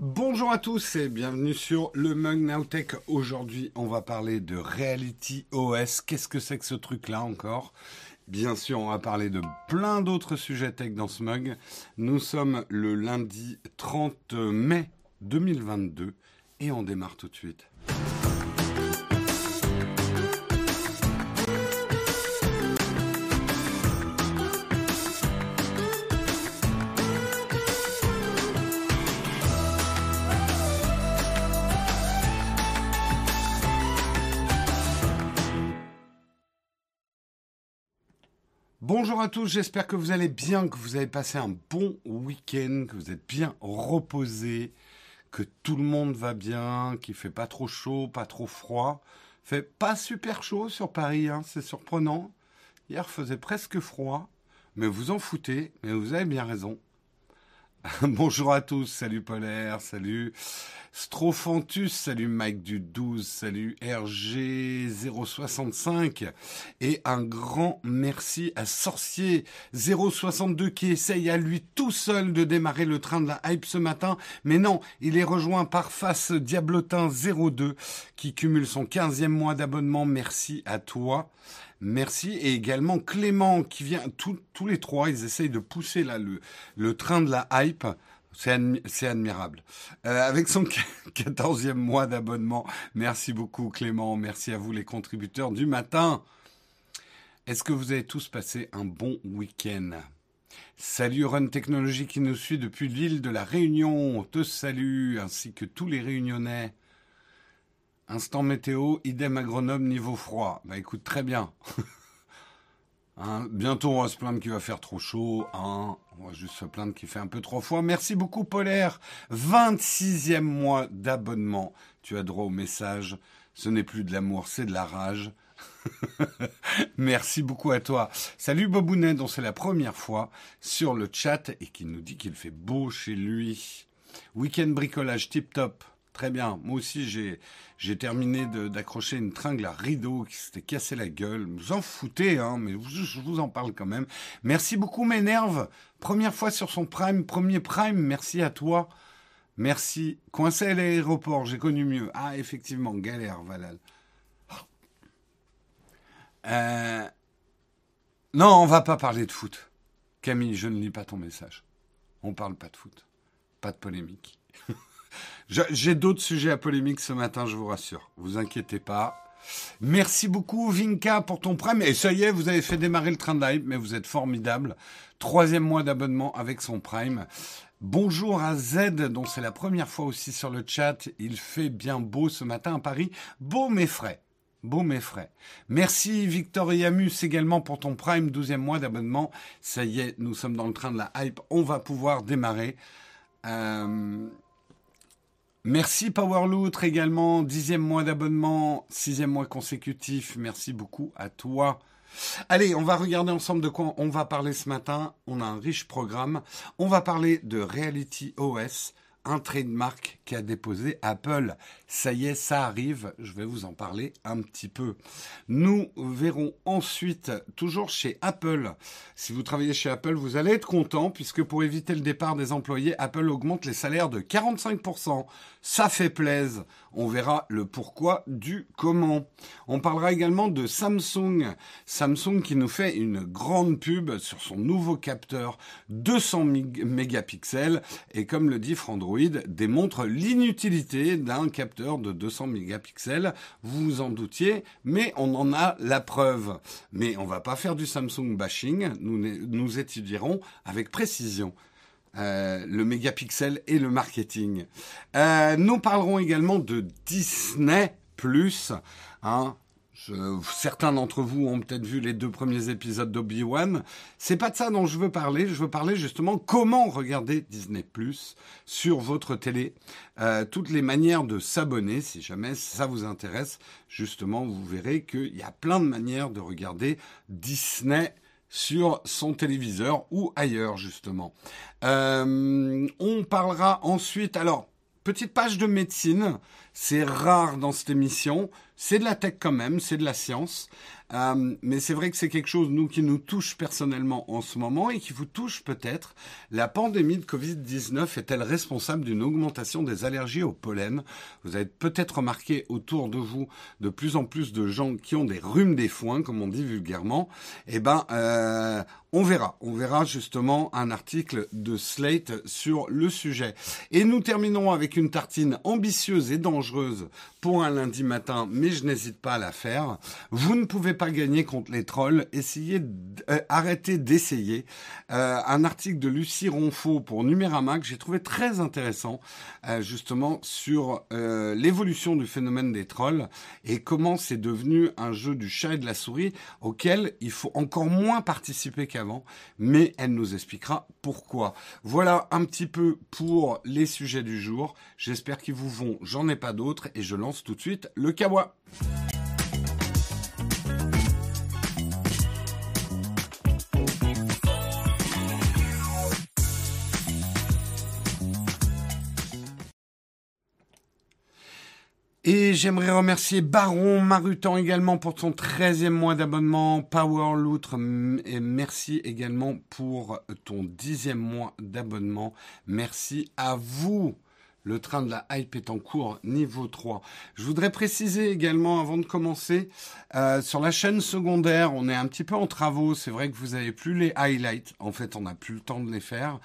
Bonjour à tous et bienvenue sur le Mug Nowtech. Aujourd'hui, on va parler de Reality OS. Qu'est-ce que c'est que ce truc-là encore? Bien sûr, on va parler de plein d'autres sujets tech dans ce mug. Nous sommes le lundi 30 mai 2022 et on démarre tout de suite. Bonjour à tous, j'espère que vous allez bien, que vous avez passé un bon week-end, que vous êtes bien reposés, que tout le monde va bien, qu'il fait pas trop chaud, pas trop froid. Fait pas super chaud sur Paris, hein, c'est surprenant. Hier faisait presque froid, mais vous en foutez, mais vous avez bien raison. Bonjour à tous, salut Polaire, salut Strophantus, salut Mike du 12, salut RG065 et un grand merci à Sorcier 062 qui essaye à lui tout seul de démarrer le train de la hype ce matin, mais non, il est rejoint par Face Diablotin 02 qui cumule son 15e mois d'abonnement, merci à toi. Merci. Et également Clément qui vient, tous les trois, ils essayent de pousser là le, train de la hype. C'est admirable. Euh, avec son quatorzième mois d'abonnement, merci beaucoup Clément, merci à vous les contributeurs du matin. Est-ce que vous avez tous passé un bon week-end? Salut Run Technologie qui nous suit depuis l'île de la Réunion, on te salue, ainsi que tous les Réunionnais. Instant météo, idem agronome niveau froid. Bah écoute, très bien. Hein, bientôt, on va se plaindre qu'il va faire trop chaud. Hein. On va juste se plaindre qu'il fait un peu trop froid. Merci beaucoup, Polaire. 26e mois d'abonnement. Tu as droit au message. Ce n'est plus de l'amour, c'est de la rage. Merci beaucoup à toi. Salut Bobounet, dont c'est la première fois sur le chat et qui nous dit qu'il fait beau chez lui. Week-end bricolage tip top. Très bien. Moi aussi, j'ai, j'ai terminé d'accrocher une tringle à rideau qui s'était cassé la gueule. Vous en foutez, hein, mais je vous en parle quand même. Merci beaucoup, M'énerve. Première fois sur son prime, premier prime. Merci à toi. Merci. Coincé à l'aéroport, j'ai connu mieux. Ah, effectivement, galère, Valal. Euh... Non, on va pas parler de foot. Camille, je ne lis pas ton message. On parle pas de foot. Pas de polémique. J'ai d'autres sujets à polémique ce matin, je vous rassure. Vous inquiétez pas. Merci beaucoup Vinka pour ton prime. Et ça y est, vous avez fait démarrer le train de live, mais vous êtes formidable. Troisième mois d'abonnement avec son prime. Bonjour à Z, dont c'est la première fois aussi sur le chat. Il fait bien beau ce matin à Paris. Beau mais frais. Beau mais frais. Merci Victoria Mus également pour ton prime, douzième mois d'abonnement. Ça y est, nous sommes dans le train de la hype. On va pouvoir démarrer. Euh... Merci Powerloutre également, dixième mois d'abonnement, sixième mois consécutif. Merci beaucoup à toi. Allez, on va regarder ensemble de quoi on va parler ce matin. On a un riche programme. On va parler de Reality OS, un trademark qui a déposé Apple. Ça y est, ça arrive. Je vais vous en parler un petit peu. Nous verrons ensuite, toujours chez Apple. Si vous travaillez chez Apple, vous allez être content puisque pour éviter le départ des employés, Apple augmente les salaires de 45%. Ça fait plaisir. On verra le pourquoi du comment. On parlera également de Samsung. Samsung qui nous fait une grande pub sur son nouveau capteur 200 mégapixels et comme le dit Frandroid, démontre l'inutilité d'un capteur de 200 mégapixels. Vous vous en doutiez, mais on en a la preuve. Mais on va pas faire du Samsung bashing. Nous, nous étudierons avec précision. Euh, le mégapixel et le marketing. Euh, nous parlerons également de Disney Plus. Hein, certains d'entre vous ont peut-être vu les deux premiers épisodes d'Obi-Wan. C'est pas de ça dont je veux parler. Je veux parler justement comment regarder Disney Plus sur votre télé. Euh, toutes les manières de s'abonner, si jamais ça vous intéresse. Justement, vous verrez qu'il y a plein de manières de regarder Disney sur son téléviseur ou ailleurs justement. Euh, on parlera ensuite, alors petite page de médecine, C'est rare dans cette émission. C'est de la tech quand même, c'est de la science. Euh, mais c'est vrai que c'est quelque chose, nous, qui nous touche personnellement en ce moment et qui vous touche peut-être. La pandémie de Covid-19 est-elle responsable d'une augmentation des allergies au pollen? Vous avez peut-être remarqué autour de vous de plus en plus de gens qui ont des rhumes des foins, comme on dit vulgairement. Eh ben, euh, on verra. On verra justement un article de Slate sur le sujet. Et nous terminons avec une tartine ambitieuse et dangereuse pour un lundi matin, je n'hésite pas à la faire. Vous ne pouvez pas gagner contre les trolls. Essayez, euh, arrêtez d'essayer. Euh, un article de Lucie Ronfaux pour Numérama que j'ai trouvé très intéressant, euh, justement sur l'évolution du phénomène des trolls et comment c'est devenu un jeu du chat et de la souris auquel il faut encore moins participer qu'avant, mais elle nous expliquera pourquoi. Voilà un petit peu pour les sujets du jour. J'espère qu'ils vous vont. J'en ai pas d'autres et je lance tout de suite le kawa. Et j'aimerais remercier Baron Marutan également pour son 13e mois d'abonnement, Power Loutre, et merci également pour ton 10e mois d'abonnement. Merci à vous. Le train de la hype est en cours, niveau 3. Je voudrais préciser également, avant de commencer, euh, sur la chaîne secondaire, on est un petit peu en travaux. C'est vrai que vous n'avez plus les highlights. En fait, on n'a plus le temps de les faire.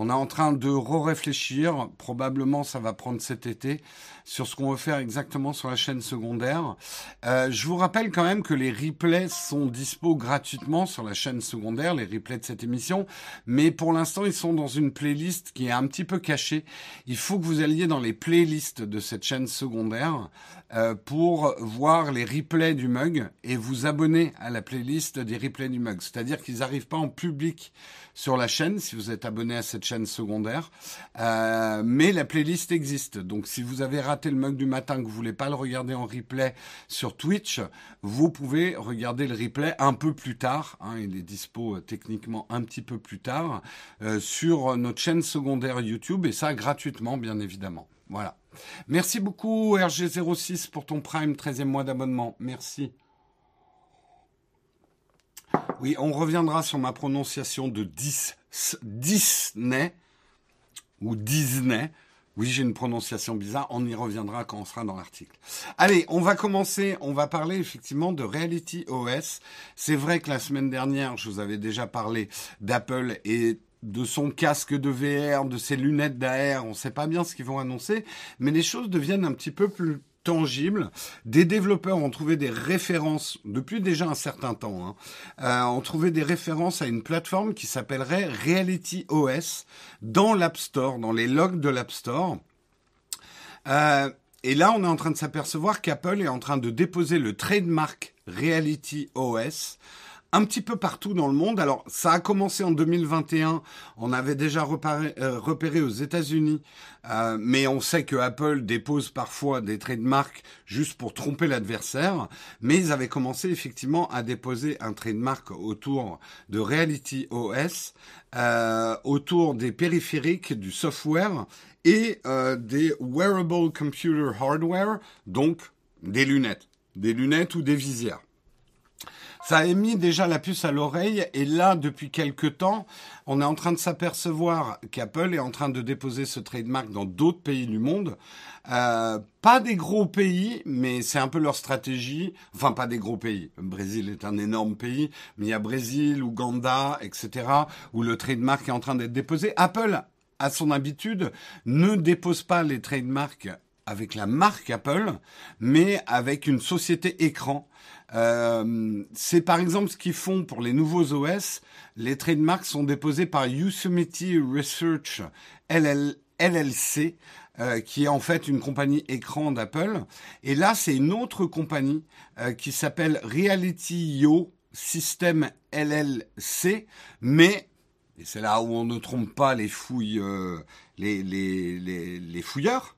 On est en train de re-réfléchir. Probablement, ça va prendre cet été sur ce qu'on veut faire exactement sur la chaîne secondaire. Euh, je vous rappelle quand même que les replays sont dispo gratuitement sur la chaîne secondaire, les replays de cette émission. Mais pour l'instant, ils sont dans une playlist qui est un petit peu cachée. Il faut que vous alliez dans les playlists de cette chaîne secondaire euh, pour voir les replays du mug et vous abonner à la playlist des replays du mug. C'est-à-dire qu'ils n'arrivent pas en public sur la chaîne si vous êtes abonné à cette chaîne secondaire, euh, mais la playlist existe. Donc si vous avez raté le mug du matin que vous voulez pas le regarder en replay sur Twitch, vous pouvez regarder le replay un peu plus tard. Hein, il est dispo euh, techniquement un petit peu plus tard sur notre chaîne secondaire YouTube et ça gratuitement bien évidemment. Voilà. Merci beaucoup RG06 pour ton Prime 13e mois d'abonnement. Merci. Oui, on reviendra sur ma prononciation de Disney ou Disney. Oui, j'ai une prononciation bizarre. On y reviendra quand on sera dans l'article. Allez, on va commencer. On va parler effectivement de Reality OS. C'est vrai que la semaine dernière, je vous avais déjà parlé d'Apple et de son casque de VR, de ses lunettes d'AR, on ne sait pas bien ce qu'ils vont annoncer, mais les choses deviennent un petit peu plus tangibles. Des développeurs ont trouvé des références depuis déjà un certain temps, hein, euh, ont trouvé des références à une plateforme qui s'appellerait Reality OS dans l'App Store, dans les logs de l'App Store. Euh, et là, on est en train de s'apercevoir qu'Apple est en train de déposer le trademark Reality OS un petit peu partout dans le monde. Alors, ça a commencé en 2021. On avait déjà euh, repéré aux États-Unis, euh, mais on sait que Apple dépose parfois des trademarks juste pour tromper l'adversaire. Mais ils avaient commencé effectivement à déposer un trademark autour de Reality OS, euh, autour des périphériques, du software et des wearable computer hardware, donc des lunettes, des lunettes ou des visières. Ça a mis déjà la puce à l'oreille et là, depuis quelques temps, on est en train de s'apercevoir qu'Apple est en train de déposer ce trademark dans d'autres pays du monde. Euh, pas des gros pays, mais c'est un peu leur stratégie. Enfin, pas des gros pays. Le Brésil est un énorme pays, mais il y a Brésil, Ouganda, etc., où le trademark est en train d'être déposé. Apple, à son habitude, ne dépose pas les trademarks avec la marque Apple, mais avec une société écran. Euh, c'est par exemple ce qu'ils font pour les nouveaux OS. Les trademarks sont déposés par Yosemite Research LLC, euh, qui est en fait une compagnie écran d'Apple. Et là, c'est une autre compagnie euh, qui s'appelle Reality Yo System LLC, mais et c'est là où on ne trompe pas les fouilles, les, fouilleurs.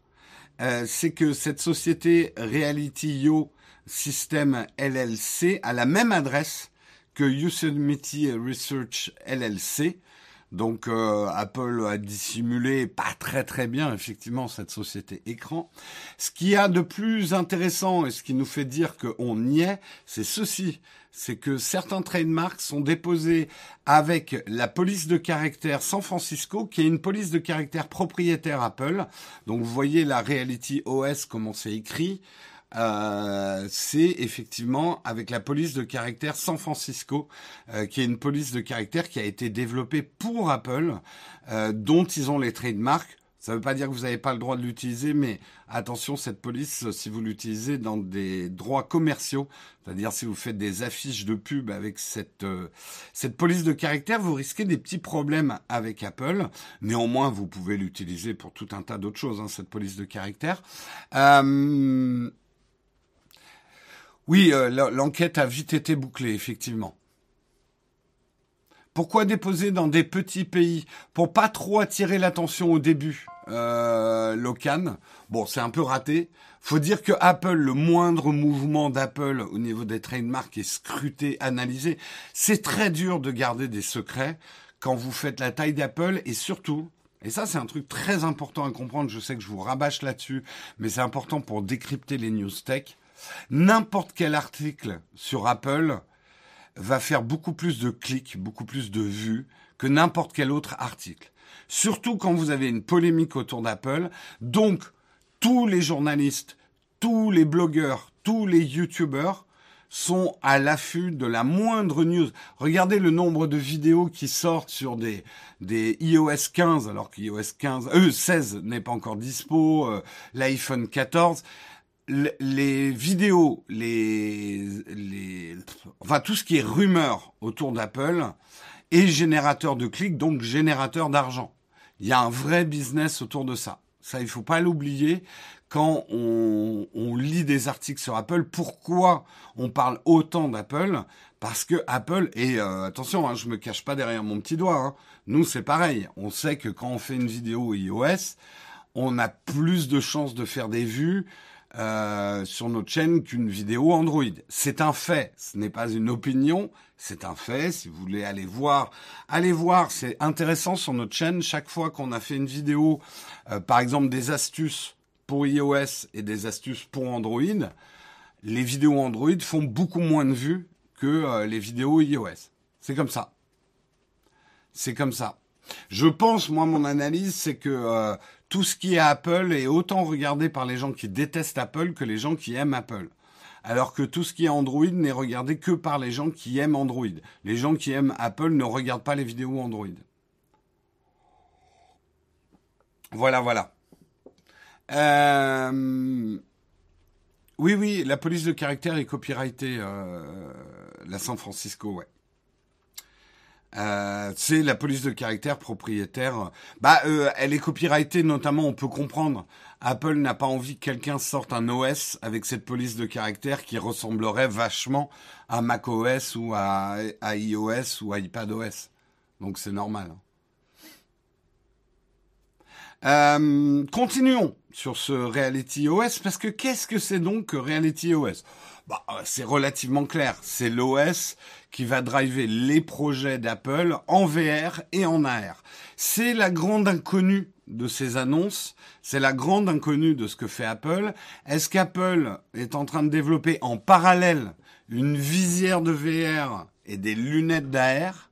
c'est que cette société Reality Yo System LLC a la même adresse que Yosemite Research LLC. Donc euh, Apple a dissimulé pas très très bien effectivement cette société écran. Ce qui a de plus intéressant et ce qui nous fait dire qu'on y est, c'est ceci, c'est que certains trademarks sont déposés avec la police de caractère San Francisco, qui est une police de caractère propriétaire Apple. Donc vous voyez la Reality OS comment c'est écrit. Euh, c'est effectivement avec la police de caractère San Francisco, euh, qui est une police de caractère qui a été développée pour Apple, euh, dont ils ont les trademarks. Ça ne veut pas dire que vous n'avez pas le droit de l'utiliser, mais attention, cette police, si vous l'utilisez dans des droits commerciaux, c'est-à-dire si vous faites des affiches de pub avec cette, cette police de caractère, vous risquez des petits problèmes avec Apple. Néanmoins, vous pouvez l'utiliser pour tout un tas d'autres choses, hein, cette police de caractère. Euh, oui, euh, l'enquête a vite été bouclée, effectivement. Pourquoi déposer dans des petits pays? Pour pas trop attirer l'attention au début. Euh, Locan, bon, c'est un peu raté. Faut dire que Apple, le moindre mouvement d'Apple au niveau des trademarks est scruté, analysé. C'est très dur de garder des secrets quand vous faites la taille d'Apple et surtout, et ça c'est un truc très important à comprendre, je sais que je vous rabâche là-dessus, mais c'est important pour décrypter les news tech. N'importe quel article sur Apple va faire beaucoup plus de clics, beaucoup plus de vues que n'importe quel autre article. Surtout quand vous avez une polémique autour d'Apple. Donc, tous les journalistes, tous les blogueurs, tous les youtubeurs sont à l'affût de la moindre news. Regardez le nombre de vidéos qui sortent sur des, iOS 15, alors qu'iOS 15, euh, 16 n'est pas encore dispo, euh, l'iPhone 14 les vidéos, les, les, enfin tout ce qui est rumeur autour d'Apple est générateur de clics, donc générateur d'argent. Il y a un vrai business autour de ça. Ça, il faut pas l'oublier quand on, lit des articles sur Apple. Pourquoi on parle autant d'Apple? Parce que Apple, et euh, attention, hein, je me cache pas derrière mon petit doigt, hein, nous c'est pareil. On sait que quand on fait une vidéo iOS, on a plus de chances de faire des vues euh, sur notre chaîne qu'une vidéo Android. C'est un fait, ce n'est pas une opinion, c'est un fait. Si vous voulez aller voir, allez voir, c'est intéressant sur notre chaîne. Chaque fois qu'on a fait une vidéo, euh, par exemple des astuces pour iOS et des astuces pour Android, les vidéos Android font beaucoup moins de vues que euh, les vidéos iOS. C'est comme ça. C'est comme ça. Je pense, moi, mon analyse, c'est que tout ce qui est Apple est autant regardé par les gens qui détestent Apple que les gens qui aiment Apple. Alors que tout ce qui est Android n'est regardé que par les gens qui aiment Android. Les gens qui aiment Apple ne regardent pas les vidéos Android. Voilà, voilà. Euh, oui, oui, la police de caractère est copyrightée, euh, la San Francisco, ouais. Euh, c'est la police de caractère propriétaire. Bah, euh, elle est copyrightée notamment. On peut comprendre. Apple n'a pas envie que quelqu'un sorte un OS avec cette police de caractère qui ressemblerait vachement à macOS ou à, iOS ou à iPadOS. Donc c'est normal. Euh, continuons sur ce Reality OS parce que qu'est-ce que c'est donc que Reality OS bah, C'est relativement clair. C'est l'OS qui va driver les projets d'Apple en VR et en AR. C'est la grande inconnue de ces annonces, c'est la grande inconnue de ce que fait Apple. Est-ce qu'Apple est en train de développer en parallèle une visière de VR et des lunettes d'AR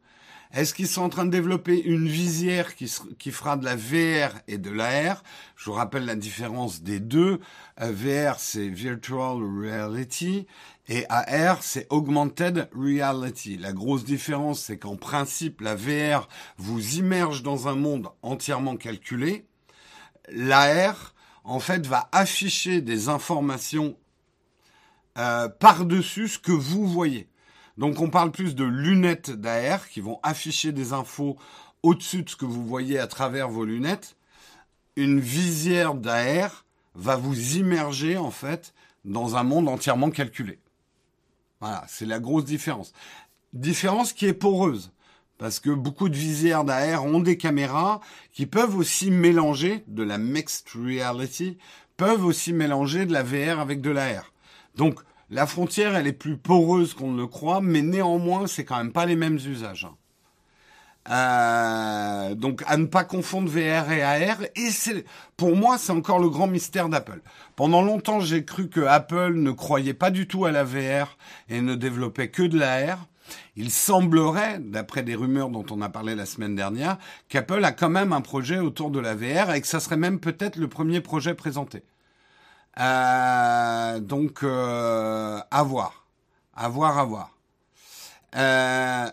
est-ce qu'ils sont en train de développer une visière qui, fera de la VR et de l'AR Je vous rappelle la différence des deux. Euh, VR, c'est Virtual Reality et AR, c'est Augmented Reality. La grosse différence, c'est qu'en principe, la VR vous immerge dans un monde entièrement calculé. L'AR, en fait, va afficher des informations euh, par-dessus ce que vous voyez. Donc on parle plus de lunettes d'AR qui vont afficher des infos au-dessus de ce que vous voyez à travers vos lunettes. Une visière d'AR va vous immerger en fait dans un monde entièrement calculé. Voilà, c'est la grosse différence. Différence qui est poreuse. Parce que beaucoup de visières d'AR ont des caméras qui peuvent aussi mélanger de la mixed reality, peuvent aussi mélanger de la VR avec de l'AR. Donc, la frontière, elle est plus poreuse qu'on ne le croit, mais néanmoins, c'est quand même pas les mêmes usages. Euh, donc à ne pas confondre VR et AR. Et c'est, pour moi, c'est encore le grand mystère d'Apple. Pendant longtemps, j'ai cru que Apple ne croyait pas du tout à la VR et ne développait que de l'AR. Il semblerait, d'après des rumeurs dont on a parlé la semaine dernière, qu'Apple a quand même un projet autour de la VR et que ça serait même peut-être le premier projet présenté. Euh, donc, euh, à voir. À voir, à voir. Euh,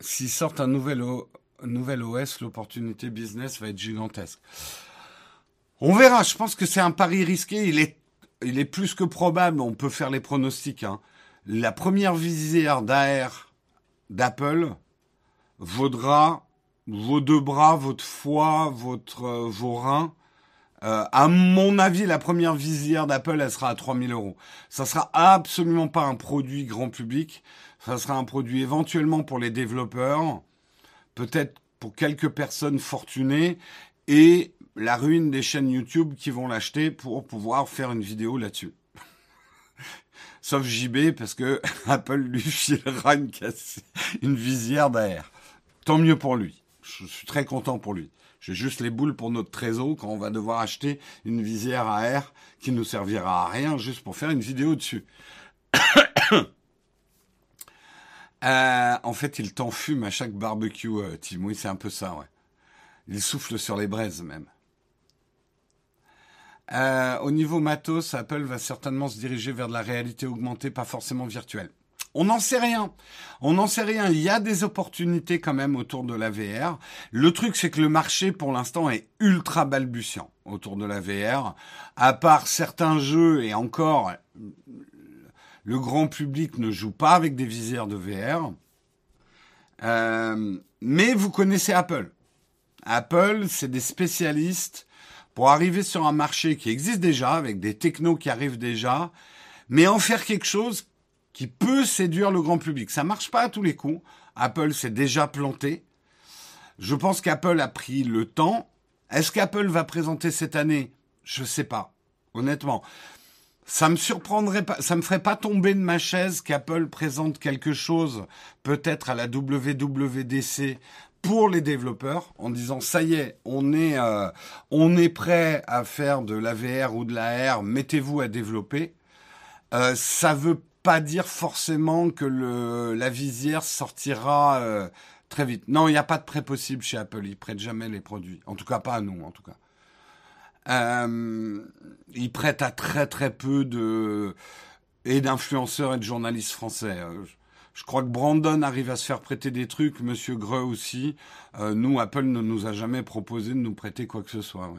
S'ils sortent un nouvel, OS, l'opportunité business va être gigantesque. On verra. Je pense que c'est un pari risqué. Il est, il est plus que probable. On peut faire les pronostics. Hein. La première visière d'AR d'Apple vaudra vos deux bras, votre foie, votre, euh, vos reins. Euh, à mon avis, la première visière d'Apple, elle sera à 3000 euros. Ça sera absolument pas un produit grand public. Ça sera un produit éventuellement pour les développeurs, peut-être pour quelques personnes fortunées, et la ruine des chaînes YouTube qui vont l'acheter pour pouvoir faire une vidéo là-dessus. Sauf JB, parce que Apple lui filera une, une visière derrière. Tant mieux pour lui. Je suis très content pour lui. J'ai juste les boules pour notre trésor quand on va devoir acheter une visière à air qui nous servira à rien juste pour faire une vidéo dessus. Euh, en fait, il t'enfume à chaque barbecue, euh, Tim. Oui, c'est un peu ça, ouais. Il souffle sur les braises, même. Euh, au niveau matos, Apple va certainement se diriger vers de la réalité augmentée, pas forcément virtuelle. On n'en sait rien. On n'en sait rien. Il y a des opportunités quand même autour de la VR. Le truc, c'est que le marché, pour l'instant, est ultra balbutiant autour de la VR. À part certains jeux, et encore, le grand public ne joue pas avec des visières de VR. Euh, mais vous connaissez Apple. Apple, c'est des spécialistes pour arriver sur un marché qui existe déjà, avec des technos qui arrivent déjà, mais en faire quelque chose qui peut séduire le grand public. Ça marche pas à tous les coups. Apple s'est déjà planté. Je pense qu'Apple a pris le temps. Est-ce qu'Apple va présenter cette année? Je sais pas. Honnêtement, ça me surprendrait pas, ça me ferait pas tomber de ma chaise qu'Apple présente quelque chose, peut-être à la WWDC pour les développeurs, en disant ça y est, on est, euh, on est prêt à faire de la VR ou de la mettez-vous à développer. Euh, ça veut pas dire forcément que la visière sortira euh, très vite. Non, il n'y a pas de prêt possible chez Apple. Ils prêtent jamais les produits. En tout cas, pas à nous, en tout cas. Euh, il prête à très très peu de et d'influenceurs et de journalistes français. Euh, je crois que Brandon arrive à se faire prêter des trucs, Monsieur Greux aussi. Euh, nous, Apple ne nous a jamais proposé de nous prêter quoi que ce soit.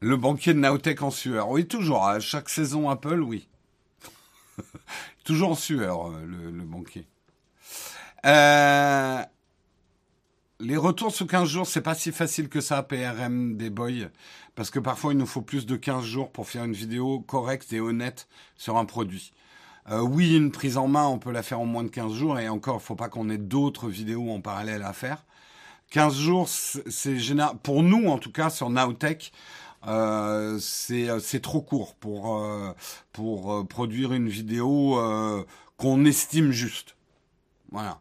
Le banquier de Naotech en sueur. Oui, toujours. À chaque saison Apple, oui. toujours en sueur, le, banquier. Les retours sous 15 jours, c'est pas si facile que ça, PRM des boys, parce que parfois il nous faut plus de 15 jours pour faire une vidéo correcte et honnête sur un produit. Euh, oui, une prise en main, on peut la faire en moins de 15 jours, et encore, faut pas qu'on ait d'autres vidéos en parallèle à faire. 15 jours, c'est général, pour nous en tout cas, sur Nowtech, euh, euh c'est trop court pour, euh, pour produire une vidéo qu'on estime juste. Voilà.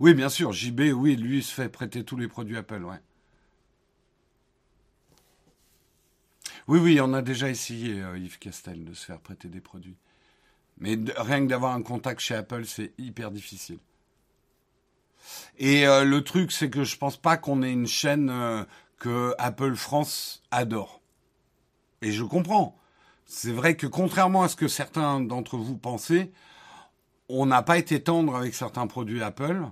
Oui, bien sûr, JB, oui, lui, se fait prêter tous les produits Apple, ouais. Oui, oui, on a déjà essayé, euh, Yves Castel, de se faire prêter des produits. Mais rien que d'avoir un contact chez Apple, c'est hyper difficile. Et euh, le truc, c'est que je pense pas qu'on ait une chaîne euh, que Apple France adore. Et je comprends. C'est vrai que contrairement à ce que certains d'entre vous pensaient, on n'a pas été tendre avec certains produits Apple.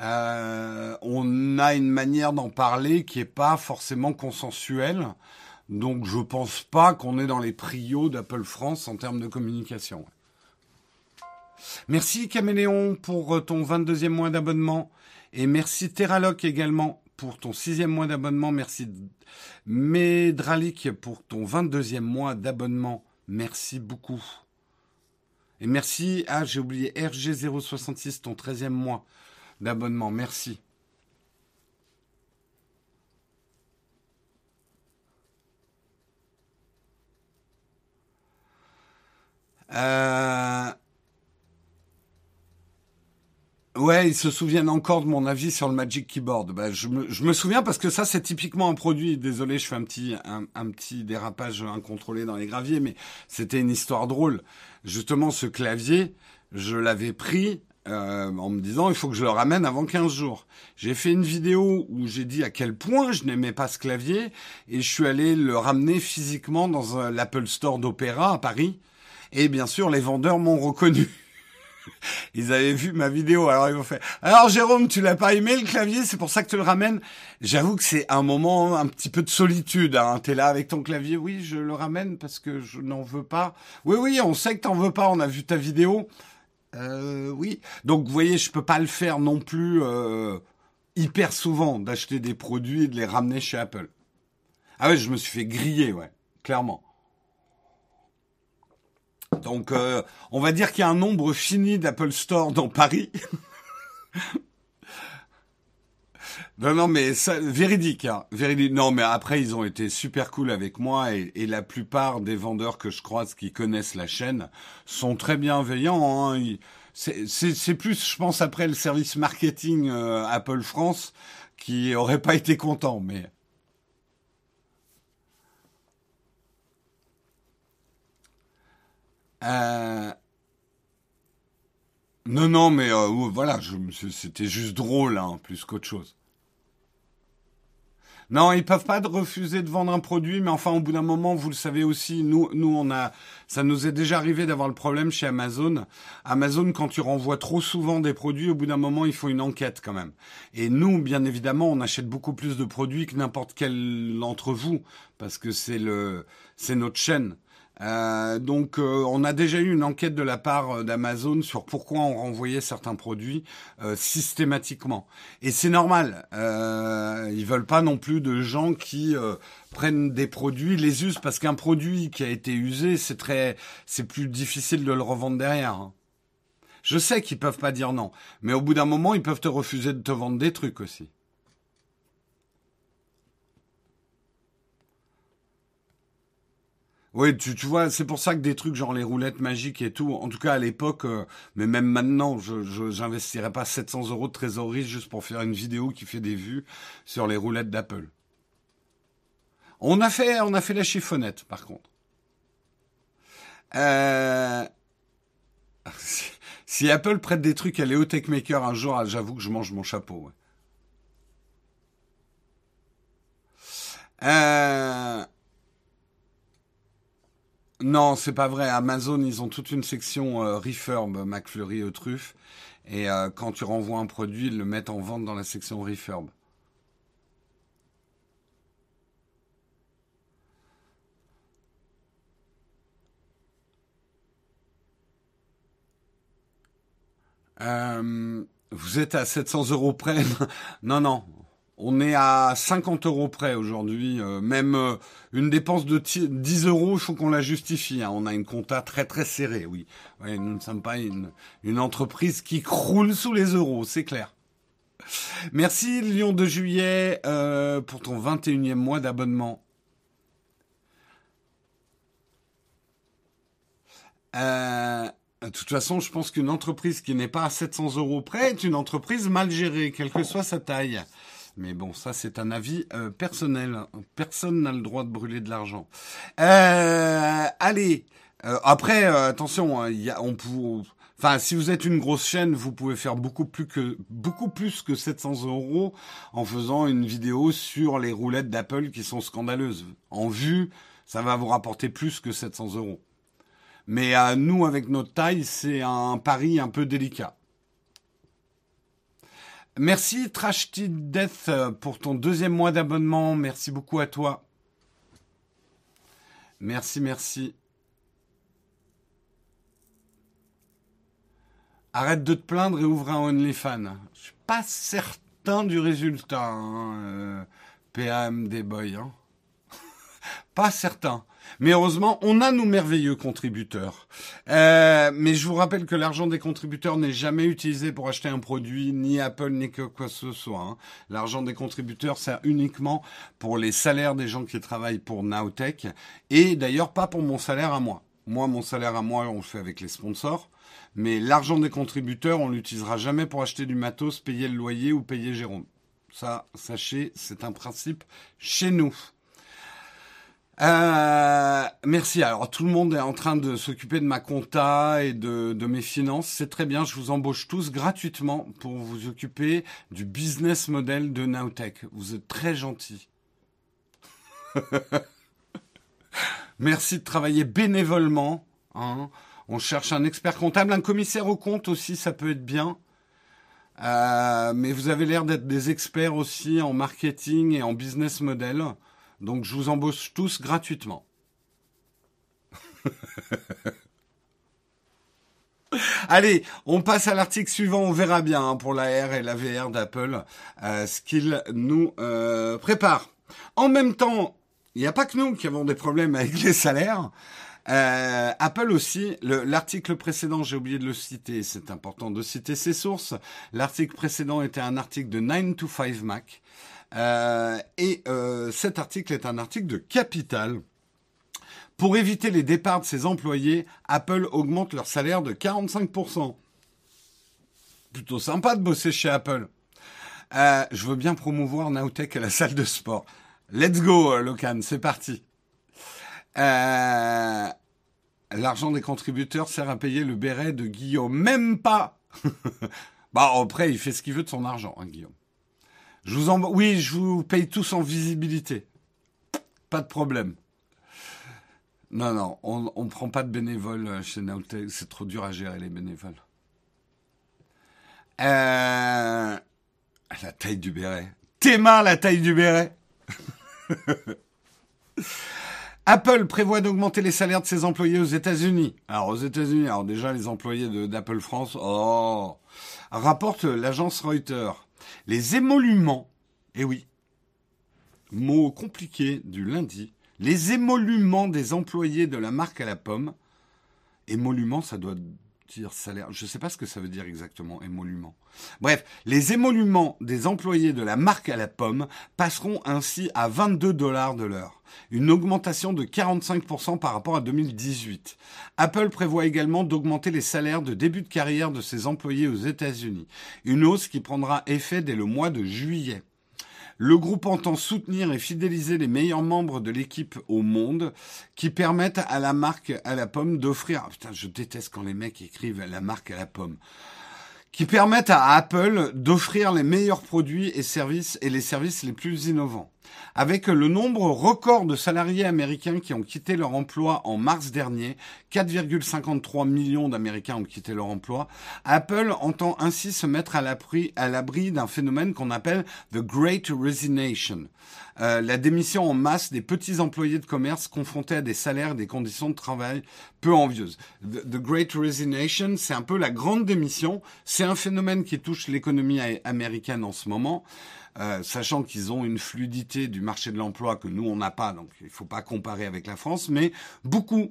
Euh, on a une manière d'en parler qui est pas forcément consensuelle. Donc je pense pas qu'on est dans les prios d'Apple France en termes de communication. Merci Caméléon pour ton 22e mois d'abonnement. Et merci Terraloc également pour ton 6e mois d'abonnement. Merci Medralik pour ton 22e mois d'abonnement. Merci beaucoup. Et merci, ah j'ai oublié RG066, ton 13e mois d'abonnement. Merci. Euh, Ouais, ils se souviennent encore de mon avis sur le Magic Keyboard. Bah, je, me, souviens parce que ça, c'est typiquement un produit. Désolé, je fais un petit, un petit dérapage incontrôlé dans les graviers, mais c'était une histoire drôle. Justement, ce clavier, je l'avais pris euh, en me disant il faut que je le ramène avant 15 jours. J'ai fait une vidéo où j'ai dit à quel point je n'aimais pas ce clavier et je suis allé le ramener physiquement dans l'Apple Store d'Opéra à Paris. Et bien sûr, les vendeurs m'ont reconnu. Ils avaient vu ma vidéo, alors ils m'ont fait. Alors Jérôme, tu l'as pas aimé le clavier, c'est pour ça que tu le ramènes? J'avoue que c'est un moment un petit peu de solitude. Hein. T'es là avec ton clavier, oui, je le ramène parce que je n'en veux pas. Oui, oui, on sait que t'en veux pas. On a vu ta vidéo. Euh, oui. Donc vous voyez, je peux pas le faire non plus euh, hyper souvent d'acheter des produits et de les ramener chez Apple. Ah ouais, je me suis fait griller, ouais, clairement. Donc, euh, on va dire qu'il y a un nombre fini d'Apple Store dans Paris. non, non, mais ça, véridique, hein, véridique. Non, mais après, ils ont été super cool avec moi et, la plupart des vendeurs que je croise qui connaissent la chaîne sont très bienveillants. Hein. C'est plus, je pense, après le service marketing euh, Apple France qui aurait pas été content, mais Euh... Non, non, mais euh, voilà, c'était juste drôle, hein, plus qu'autre chose. Non, ils peuvent pas refuser de vendre un produit, mais enfin, au bout d'un moment, vous le savez aussi, nous, nous, on a, ça nous est déjà arrivé d'avoir le problème chez Amazon. Amazon, quand tu renvoies trop souvent des produits, au bout d'un moment, il faut une enquête quand même. Et nous, bien évidemment, on achète beaucoup plus de produits que n'importe quel d'entre vous, parce que c'est le, c'est notre chaîne. Euh, donc, euh, on a déjà eu une enquête de la part euh, d'Amazon sur pourquoi on renvoyait certains produits systématiquement. Et c'est normal. Euh, ils veulent pas non plus de gens qui prennent des produits, les usent parce qu'un produit qui a été usé, c'est très, c'est plus difficile de le revendre derrière. Hein. Je sais qu'ils peuvent pas dire non, mais au bout d'un moment, ils peuvent te refuser de te vendre des trucs aussi. Oui, tu, tu vois, c'est pour ça que des trucs genre les roulettes magiques et tout, en tout cas à l'époque, euh, mais même maintenant, je j'investirais pas 700 euros de trésorerie juste pour faire une vidéo qui fait des vues sur les roulettes d'Apple. On a fait, la chiffonnette, par contre. Euh... Si, Apple prête des trucs à Léo Techmaker un jour, j'avoue que je mange mon chapeau. Euh... Non, c'est pas vrai. Amazon, ils ont toute une section euh, refurb, McFlurry truffes. Et euh, quand tu renvoies un produit, ils le mettent en vente dans la section refurb. Euh, vous êtes à 700 euros près? Non, non, on est à 50 euros près aujourd'hui. Euh, même euh, une dépense de 10 euros, il faut qu'on la justifie. Hein. On a une compta très très serrée, oui. nous ne sommes pas une, entreprise qui croule sous les euros, c'est clair. Merci Lyon de Juillet euh, pour ton 21e mois d'abonnement. de toute façon, je pense qu'une entreprise qui n'est pas à 700 euros près est une entreprise mal gérée, quelle que soit sa taille. Mais bon, ça c'est un avis euh, personnel. Personne n'a le droit de brûler de l'argent. Euh, allez, euh, après attention, hein, y a, on peut, enfin si vous êtes une grosse chaîne, vous pouvez faire beaucoup plus que beaucoup plus que 700 euros en faisant une vidéo sur les roulettes d'Apple qui sont scandaleuses. En vue, ça va vous rapporter plus que 700 euros. Mais à nous, avec notre taille, c'est un pari un peu délicat. Merci Trashty Death pour ton deuxième mois d'abonnement. Merci beaucoup à toi. Merci, merci. Arrête de te plaindre et ouvre un OnlyFans. Je suis pas certain du résultat, hein, euh. Hein. pas certain. Mais heureusement, on a nos merveilleux contributeurs. Euh, mais je vous rappelle que l'argent des contributeurs n'est jamais utilisé pour acheter un produit, ni Apple, ni quoi que ce soit. Hein. L'argent des contributeurs sert uniquement pour les salaires des gens qui travaillent pour Nowtech, et d'ailleurs pas pour mon salaire à moi. Moi, mon salaire à moi, on le fait avec les sponsors. Mais l'argent des contributeurs, on l'utilisera jamais pour acheter du matos, payer le loyer ou payer Jérôme. Ça, sachez, c'est un principe chez nous. Euh, merci. Alors tout le monde est en train de s'occuper de ma compta et de, mes finances. C'est très bien. Je vous embauche tous gratuitement pour vous occuper du business model de Nowtech. Vous êtes très gentils. merci de travailler bénévolement. Hein. On cherche un expert comptable, un commissaire au compte aussi, ça peut être bien. Euh, mais vous avez l'air d'être des experts aussi en marketing et en business model. Donc je vous embauche tous gratuitement. Allez, on passe à l'article suivant, on verra bien hein, pour la R et la VR d'Apple euh, ce qu'il nous euh, prépare. En même temps, il n'y a pas que nous qui avons des problèmes avec les salaires. Euh, Apple aussi, l'article précédent, j'ai oublié de le citer, c'est important de citer ses sources. L'article précédent était un article de 9 to 5 Mac. Euh, et euh, cet article est un article de Capital. Pour éviter les départs de ses employés, Apple augmente leur salaire de 45%. Plutôt sympa de bosser chez Apple. Euh, je veux bien promouvoir Nowtech à la salle de sport. Let's go, Locan, c'est parti. L'argent des contributeurs sert à payer le béret de Guillaume. Même pas Bah après, il fait ce qu'il veut de son argent, hein, Guillaume. Je vous. Oui, je vous paye tous en visibilité. Pas de problème. Non, non, on ne prend pas de bénévoles chez Nautech. C'est trop dur à gérer les bénévoles. Euh... La taille du béret. Mains, la taille du béret. Apple prévoit d'augmenter les salaires de ses employés aux États-Unis. Alors aux États-Unis, alors déjà les employés d'Apple France, oh, rapporte l'agence Reuters. Les émoluments, eh oui, mot compliqué du lundi, les émoluments des employés de la marque à la pomme, émoluments, ça doit Je ne sais pas ce que ça veut dire exactement, émolument. Bref, les émoluments des employés de la marque à la pomme passeront ainsi à 22 dollars de l'heure, une augmentation de 45% par rapport à 2018. Apple prévoit également d'augmenter les salaires de début de carrière de ses employés aux États-Unis, une hausse qui prendra effet dès le mois de juillet. Le groupe entend soutenir et fidéliser les meilleurs membres de l'équipe au monde qui permettent à la marque à la pomme d'offrir, ah, je déteste quand les mecs écrivent la marque à la pomme, qui permettent à Apple d'offrir les meilleurs produits et services et les services les plus innovants. Avec le nombre record de salariés américains qui ont quitté leur emploi en mars dernier, 4,53 millions d'Américains ont quitté leur emploi, Apple entend ainsi se mettre à l'abri d'un phénomène qu'on appelle The Great Resignation. Euh, la démission en masse des petits employés de commerce confrontés à des salaires et des conditions de travail peu envieuses. The, Great Resignation, c'est un peu la grande démission. C'est un phénomène qui touche l'économie américaine en ce moment. Euh, sachant qu'ils ont une fluidité du marché de l'emploi que nous on n'a pas, donc il ne faut pas comparer avec la France, mais beaucoup,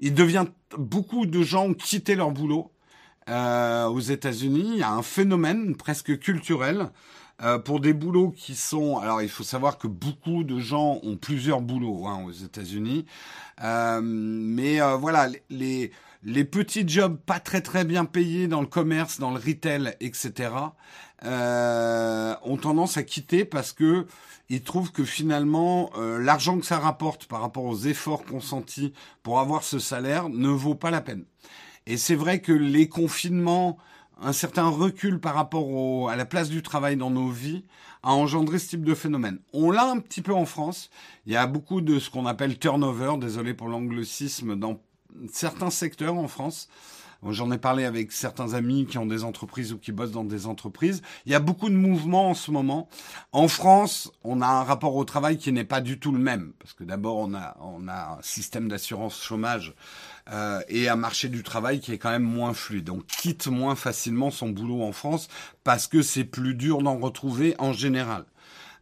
il devient beaucoup de gens ont quitté leur boulot euh, aux États-Unis. Il y a un phénomène presque culturel euh, pour des boulots qui sont. Alors il faut savoir que beaucoup de gens ont plusieurs boulots hein, aux États-Unis, mais voilà les les petits jobs pas très très bien payés dans le commerce, dans le retail, etc. Euh, ont tendance à quitter parce que ils trouvent que finalement euh, l'argent que ça rapporte par rapport aux efforts consentis pour avoir ce salaire ne vaut pas la peine. Et c'est vrai que les confinements, un certain recul par rapport à la place du travail dans nos vies a engendré ce type de phénomène. On l'a un petit peu en France. Il y a beaucoup de ce qu'on appelle turnover, désolé pour l'anglicisme, dans certains secteurs en France. J'en ai parlé avec certains amis qui ont des entreprises ou qui bossent dans des entreprises. Il y a beaucoup de mouvements en ce moment. En France, on a un rapport au travail qui n'est pas du tout le même. Parce que d'abord, on a, un système d'assurance chômage euh, et un marché du travail qui est quand même moins fluide. On quitte moins facilement son boulot en France parce que c'est plus dur d'en retrouver en général.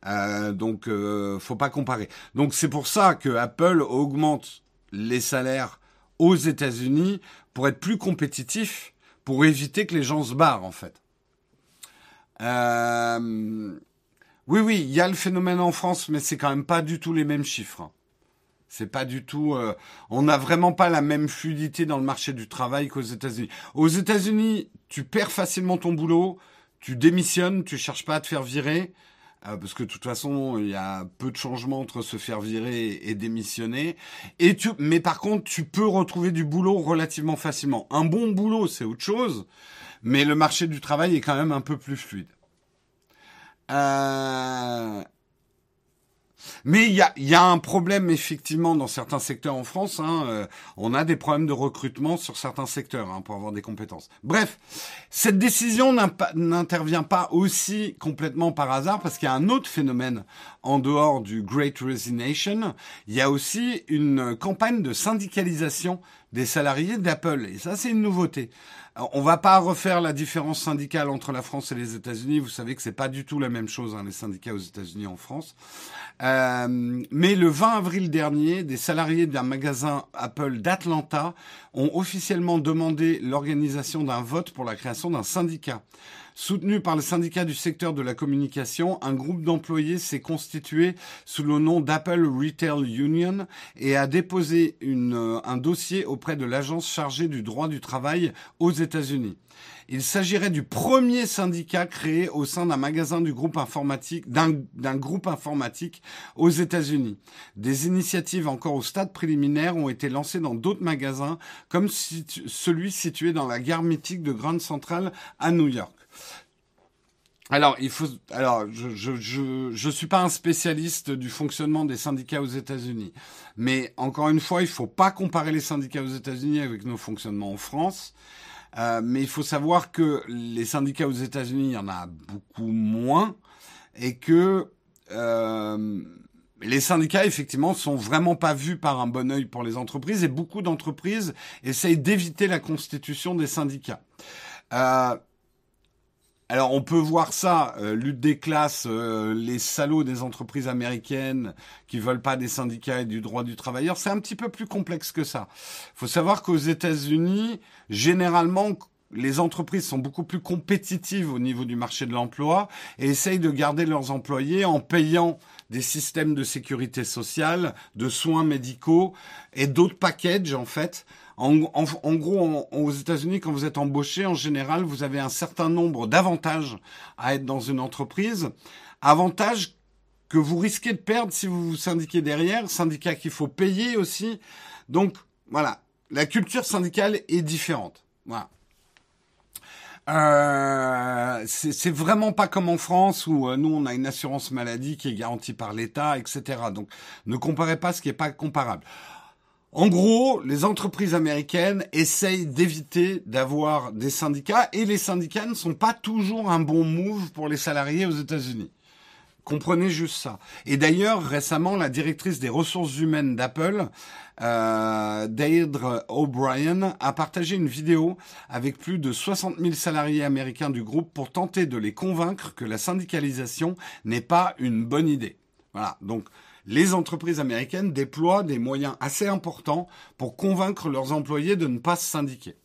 Euh, donc, euh, faut pas comparer. Donc, c'est pour ça que Apple augmente les salaires aux États-Unis pour être plus compétitif, pour éviter que les gens se barrent en fait. Euh, oui, oui, il y a le phénomène en France, mais c'est quand même pas du tout les mêmes chiffres. C'est pas du tout. Euh, on n'a vraiment pas la même fluidité dans le marché du travail qu'aux États-Unis. Aux États-Unis, tu perds facilement ton boulot, tu démissionnes, tu cherches pas à te faire virer. Euh, parce que de toute façon, il y a peu de changements entre se faire virer et démissionner. Et tu, mais par contre, tu peux retrouver du boulot relativement facilement. Un bon boulot, c'est autre chose, mais le marché du travail est quand même un peu plus fluide. Euh, mais il y a, un problème effectivement dans certains secteurs en France. Hein, euh, on a des problèmes de recrutement sur certains secteurs hein, pour avoir des compétences. Bref, cette décision n'intervient pas aussi complètement par hasard parce qu'il y a un autre phénomène en dehors du Great Resignation. Il y a aussi une campagne de syndicalisation des salariés d'Apple et ça c'est une nouveauté. On va pas refaire la différence syndicale entre la France et les États-Unis. Vous savez que c'est pas du tout la même chose, hein, les syndicats aux États-Unis en France. Euh, mais le 20 avril dernier, des salariés d'un magasin Apple d'Atlanta ont officiellement demandé l'organisation d'un vote pour la création d'un syndicat. Soutenu par le syndicat du secteur de la communication, un groupe d'employés s'est constitué sous le nom d'Apple Retail Union et a déposé euh, un dossier auprès de l'agence chargée du droit du travail aux États-Unis. Il s'agirait du premier syndicat créé au sein d'un magasin du groupe informatique, d'un groupe informatique aux États-Unis. Des initiatives encore au stade préliminaire ont été lancées dans d'autres magasins, comme celui situé dans la gare mythique de Grand Central à New York. Alors, je je suis pas un spécialiste du fonctionnement des syndicats aux États-Unis, mais encore une fois, il faut pas comparer les syndicats aux États-Unis avec nos fonctionnements en France. Euh, mais il faut savoir que les syndicats aux États-Unis, il y en a beaucoup moins, et que euh, les syndicats, effectivement, sont vraiment pas vus par un bon œil pour les entreprises, et beaucoup d'entreprises essayent d'éviter la constitution des syndicats. Euh, alors on peut voir ça, euh, lutte des classes, euh, les salauds des entreprises américaines qui veulent pas des syndicats et du droit du travailleur, c'est un petit peu plus complexe que ça. Faut savoir qu'aux États-Unis, généralement, les entreprises sont beaucoup plus compétitives au niveau du marché de l'emploi et essayent de garder leurs employés en payant des systèmes de sécurité sociale, de soins médicaux et d'autres packages en fait en, gros, aux États-Unis, quand vous êtes embauché, en général, vous avez un certain nombre d'avantages à être dans une entreprise. Avantages que vous risquez de perdre si vous vous syndiquez derrière, syndicat qu'il faut payer aussi. Donc, voilà, la culture syndicale est différente. Voilà. Euh, c'est vraiment pas comme en France où euh, nous on a une assurance maladie qui est garantie par l'État, etc. Donc ne comparez pas ce qui n'est pas comparable. En gros, les entreprises américaines essayent d'éviter d'avoir des syndicats et les syndicats ne sont pas toujours un bon move pour les salariés aux États-Unis. Comprenez juste ça. Et d'ailleurs, récemment, la directrice des ressources humaines d'Apple, euh, Deirdre O'Brien, a partagé une vidéo avec plus de 60 000 salariés américains du groupe pour tenter de les convaincre que la syndicalisation n'est pas une bonne idée. Voilà. Donc, les entreprises américaines déploient des moyens assez importants pour convaincre leurs employés de ne pas se syndiquer.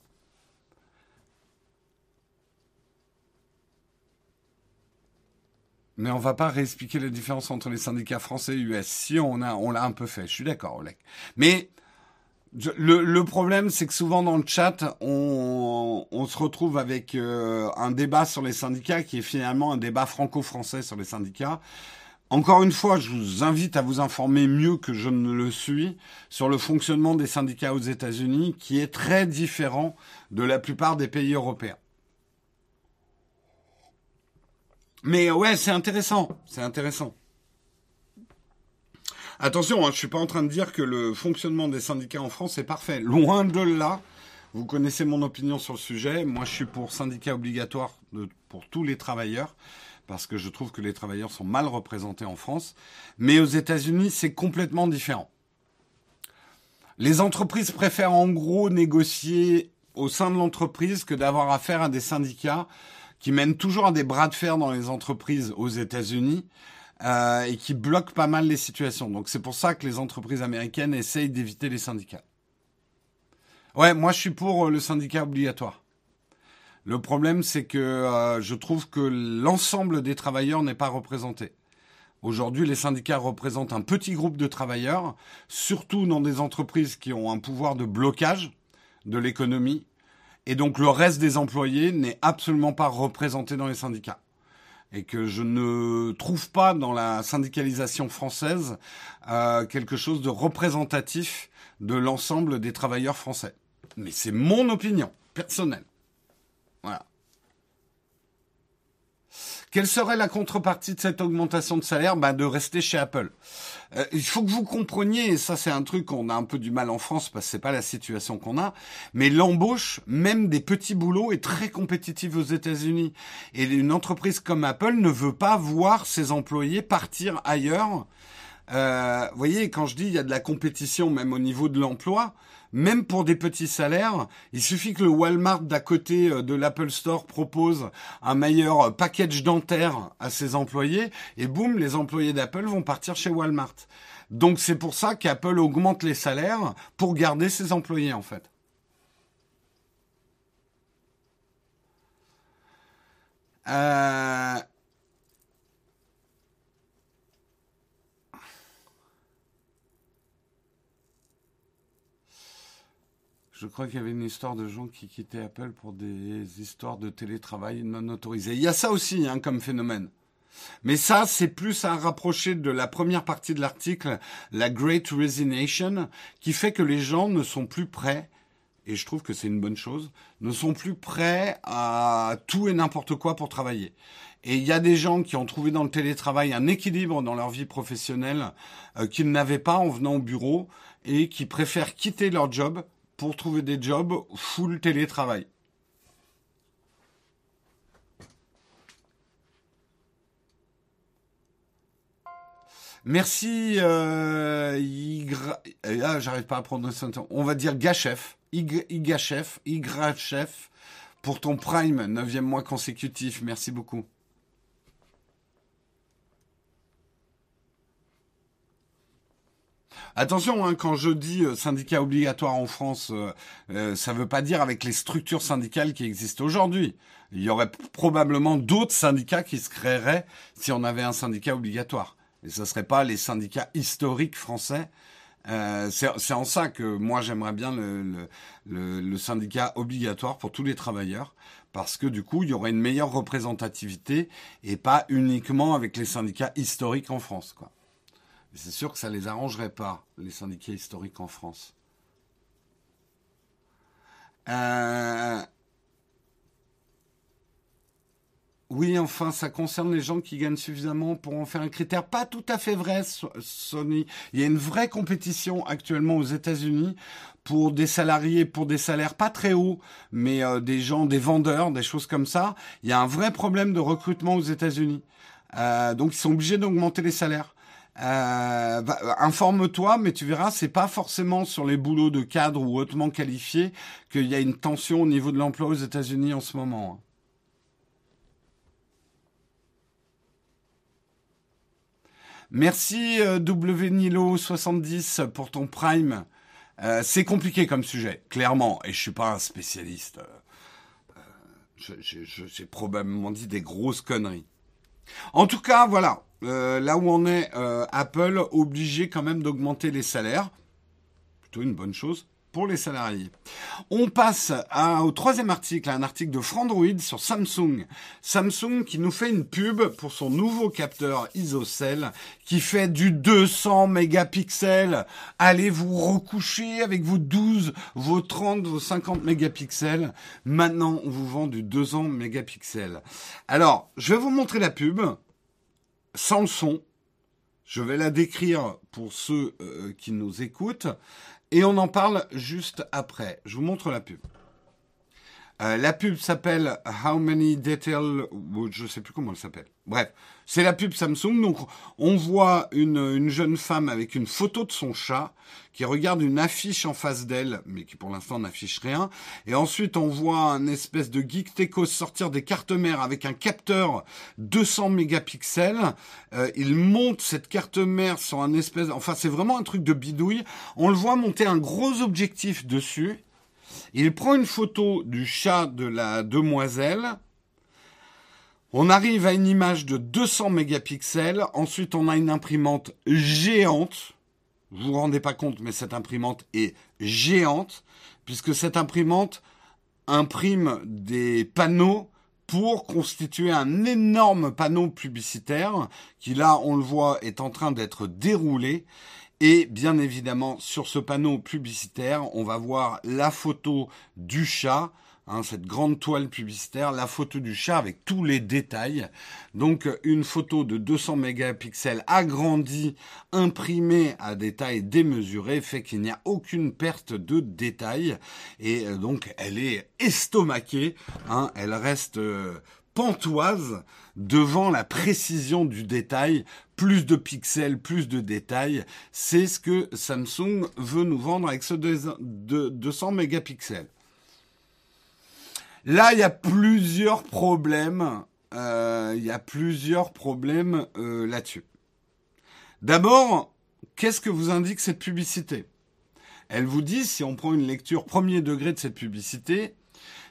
Mais on va pas réexpliquer la différence entre les syndicats français et US. Si on a, on l'a un peu fait. Je suis d'accord, Oleg. Mais le, problème, c'est que souvent dans le chat, on, se retrouve avec euh, un débat sur les syndicats qui est finalement un débat franco-français sur les syndicats. Encore une fois, je vous invite à vous informer mieux que je ne le suis sur le fonctionnement des syndicats aux États-Unis, qui est très différent de la plupart des pays européens. Mais ouais, c'est intéressant, c'est intéressant. Attention, hein, je suis pas en train de dire que le fonctionnement des syndicats en France est parfait. Loin de là. Vous connaissez mon opinion sur le sujet. Moi, je suis pour syndicats obligatoires pour tous les travailleurs parce que je trouve que les travailleurs sont mal représentés en France. Mais aux États-Unis, c'est complètement différent. Les entreprises préfèrent en gros négocier au sein de l'entreprise que d'avoir affaire à des syndicats qui mènent toujours à des bras de fer dans les entreprises aux États-Unis euh, et qui bloquent pas mal les situations. Donc c'est pour ça que les entreprises américaines essayent d'éviter les syndicats. Ouais, moi je suis pour le syndicat obligatoire. Le problème, c'est que euh, je trouve que l'ensemble des travailleurs n'est pas représenté. Aujourd'hui, les syndicats représentent un petit groupe de travailleurs, surtout dans des entreprises qui ont un pouvoir de blocage de l'économie. Et donc le reste des employés n'est absolument pas représenté dans les syndicats. Et que je ne trouve pas dans la syndicalisation française euh, quelque chose de représentatif de l'ensemble des travailleurs français. Mais c'est mon opinion personnelle. Quelle serait la contrepartie de cette augmentation de salaire ben, De rester chez Apple? Euh, il faut que vous compreniez, et ça c'est un truc qu'on a un peu du mal en France parce que c'est pas la situation qu'on a, mais l'embauche, même des petits boulots, est très compétitive aux États-Unis. Et une entreprise comme Apple ne veut pas voir ses employés partir ailleurs. Euh, vous voyez, quand je dis il y a de la compétition même au niveau de l'emploi, même pour des petits salaires, il suffit que le Walmart d'à côté euh, de l'Apple Store propose un meilleur package dentaire à ses employés, et boum, les employés d'Apple vont partir chez Walmart. Donc c'est pour ça qu'Apple augmente les salaires pour garder ses employés en fait. Euh, Je crois qu'il y avait une histoire de gens qui quittaient Apple pour des histoires de télétravail non autorisées. Il y a ça aussi hein, comme phénomène. Mais ça, c'est plus à rapprocher de la première partie de l'article, la Great Resignation, qui fait que les gens ne sont plus prêts, et je trouve que c'est une bonne chose, ne sont plus prêts à tout et n'importe quoi pour travailler. Et il y a des gens qui ont trouvé dans le télétravail un équilibre dans leur vie professionnelle euh, qu'ils n'avaient pas en venant au bureau et qui préfèrent quitter leur job pour trouver des jobs full télétravail. Merci, euh, ah, j'arrive pas à prononcer. On va dire Gachef, Igachef, Igrachef, pour ton prime, neuvième mois consécutif. Merci beaucoup. Attention, hein, quand je dis euh, syndicat obligatoire en France, euh, euh, ça ne veut pas dire avec les structures syndicales qui existent aujourd'hui. Il y aurait probablement d'autres syndicats qui se créeraient si on avait un syndicat obligatoire. Et ce ne serait pas les syndicats historiques français. c'est en ça que moi j'aimerais bien le, syndicat obligatoire pour tous les travailleurs, parce que du coup il y aurait une meilleure représentativité et pas uniquement avec les syndicats historiques en France. C'est sûr que ça ne les arrangerait pas, les syndicats historiques en France. Euh, oui, enfin, ça concerne les gens qui gagnent suffisamment pour en faire un critère. Pas tout à fait vrai, Sony. Il y a une vraie compétition actuellement aux États-Unis pour des salariés, pour des salaires pas très hauts, mais euh, des gens, des vendeurs, des choses comme ça. Il y a un vrai problème de recrutement aux États-Unis. Euh, donc, ils sont obligés d'augmenter les salaires. Euh, informe-toi, mais tu verras, c'est pas forcément sur les boulots de cadre ou hautement qualifiés qu'il y a une tension au niveau de l'emploi aux États-Unis en ce moment. Merci euh, WNilo70 pour ton prime. Euh, c'est compliqué comme sujet, clairement, et je suis pas un spécialiste. J'ai probablement dit des grosses conneries. En tout cas, voilà, euh, là où on est, euh, Apple obligé quand même d'augmenter les salaires. Plutôt une bonne chose les salariés. On passe au troisième article, un article de Frandroid sur Samsung. Samsung qui nous fait une pub pour son nouveau capteur ISOCELL qui fait du 200 mégapixels. Allez vous recoucher avec vos 12, vos 30, vos 50 mégapixels. Maintenant, on vous vend du 200 mégapixels. Alors, je vais vous montrer la pub sans le son. Je vais la décrire pour ceux euh, qui nous écoutent et on en parle juste après. Je vous montre la pub. Euh, la pub s'appelle How Many Detail, je sais plus comment elle s'appelle. Bref, c'est la pub Samsung. Donc, on voit une, une, jeune femme avec une photo de son chat qui regarde une affiche en face d'elle, mais qui pour l'instant n'affiche rien. Et ensuite, on voit un espèce de geek techos sortir des cartes mères avec un capteur 200 mégapixels. Euh, il monte cette carte mère sur un espèce, enfin, c'est vraiment un truc de bidouille. On le voit monter un gros objectif dessus il prend une photo du chat de la demoiselle. On arrive à une image de 200 mégapixels. Ensuite, on a une imprimante géante. Vous vous rendez pas compte, mais cette imprimante est géante, puisque cette imprimante imprime des panneaux pour constituer un énorme panneau publicitaire qui là, on le voit, est en train d'être déroulé. Et bien évidemment, sur ce panneau publicitaire, on va voir la photo du chat, Hein, cette grande toile publicitaire, la photo du chat avec tous les détails. Donc une photo de 200 mégapixels agrandie, imprimée à des tailles fait qu'il n'y a aucune perte de détails. Et euh, donc elle est estomaquée, hein, elle reste euh, pantoise devant la précision du détail, plus de pixels, plus de détails, c'est ce que Samsung veut nous vendre avec ce 200 mégapixels. Là, il y a plusieurs problèmes. Euh, il y a plusieurs problèmes euh, là-dessus. D'abord, qu'est-ce que vous indique cette publicité? Elle vous dit, si on prend une lecture premier degré de cette publicité,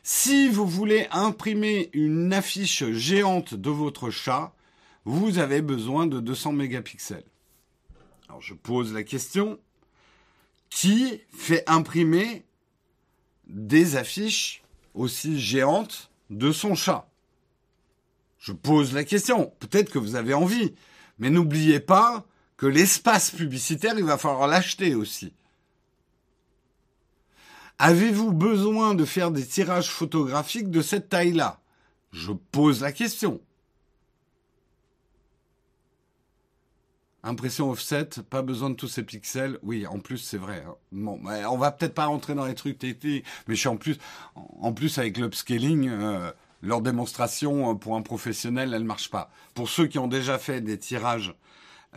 si vous voulez imprimer une affiche géante de votre chat, vous avez besoin de 200 mégapixels. Alors je pose la question, qui fait imprimer des affiches aussi géante de son chat Je pose la question. Peut-être que vous avez envie. Mais n'oubliez pas que l'espace publicitaire, il va falloir l'acheter aussi. Avez-vous besoin de faire des tirages photographiques de cette taille-là? Je pose la question. Impression offset, pas besoin de tous ces pixels. Oui, en plus, c'est vrai. Hein. Bon, on va peut-être pas rentrer dans les trucs techniques, mais je suis en plus, avec l'upscaling, euh, leur démonstration euh, pour un professionnel, elle marche pas. Pour ceux qui ont déjà fait des tirages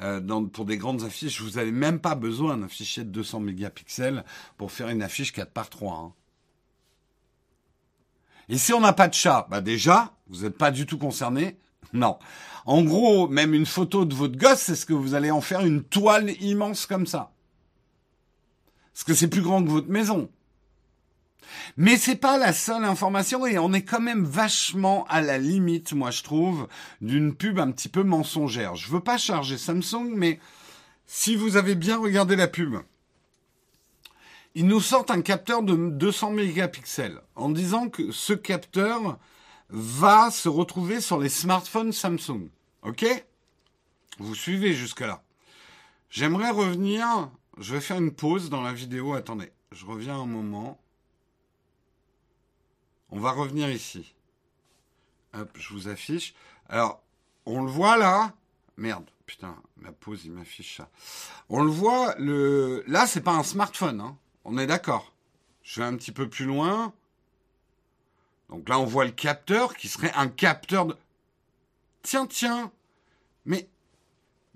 euh, pour des grandes affiches, vous avez même pas besoin d'un fichier de 200 mégapixels pour faire une affiche 4 par 3. Hein. Et si on n'a pas de chat, bah déjà, vous n'êtes pas du tout concerné. Non. En gros, même une photo de votre gosse, c'est ce que vous allez en faire une toile immense comme ça? Parce que c'est plus grand que votre maison. Mais c'est pas la seule information et on est quand même vachement à la limite, moi je trouve, d'une pub un petit peu mensongère. Je veux pas charger Samsung, mais si vous avez bien regardé la pub, ils nous sortent un capteur de 200 mégapixels en disant que ce capteur va se retrouver sur les smartphones Samsung. OK? Vous suivez jusque-là. J'aimerais revenir, je vais faire une pause dans la vidéo, attendez, je reviens un moment. On va revenir ici. Hop, je vous affiche. Alors, on le voit là Merde, putain, ma pause, il m'affiche ça. On le voit, le... là, c'est pas un smartphone, hein. on est d'accord. Je vais un petit peu plus loin. Donc là, on voit le capteur qui serait un capteur de... Tiens, tiens. Mais,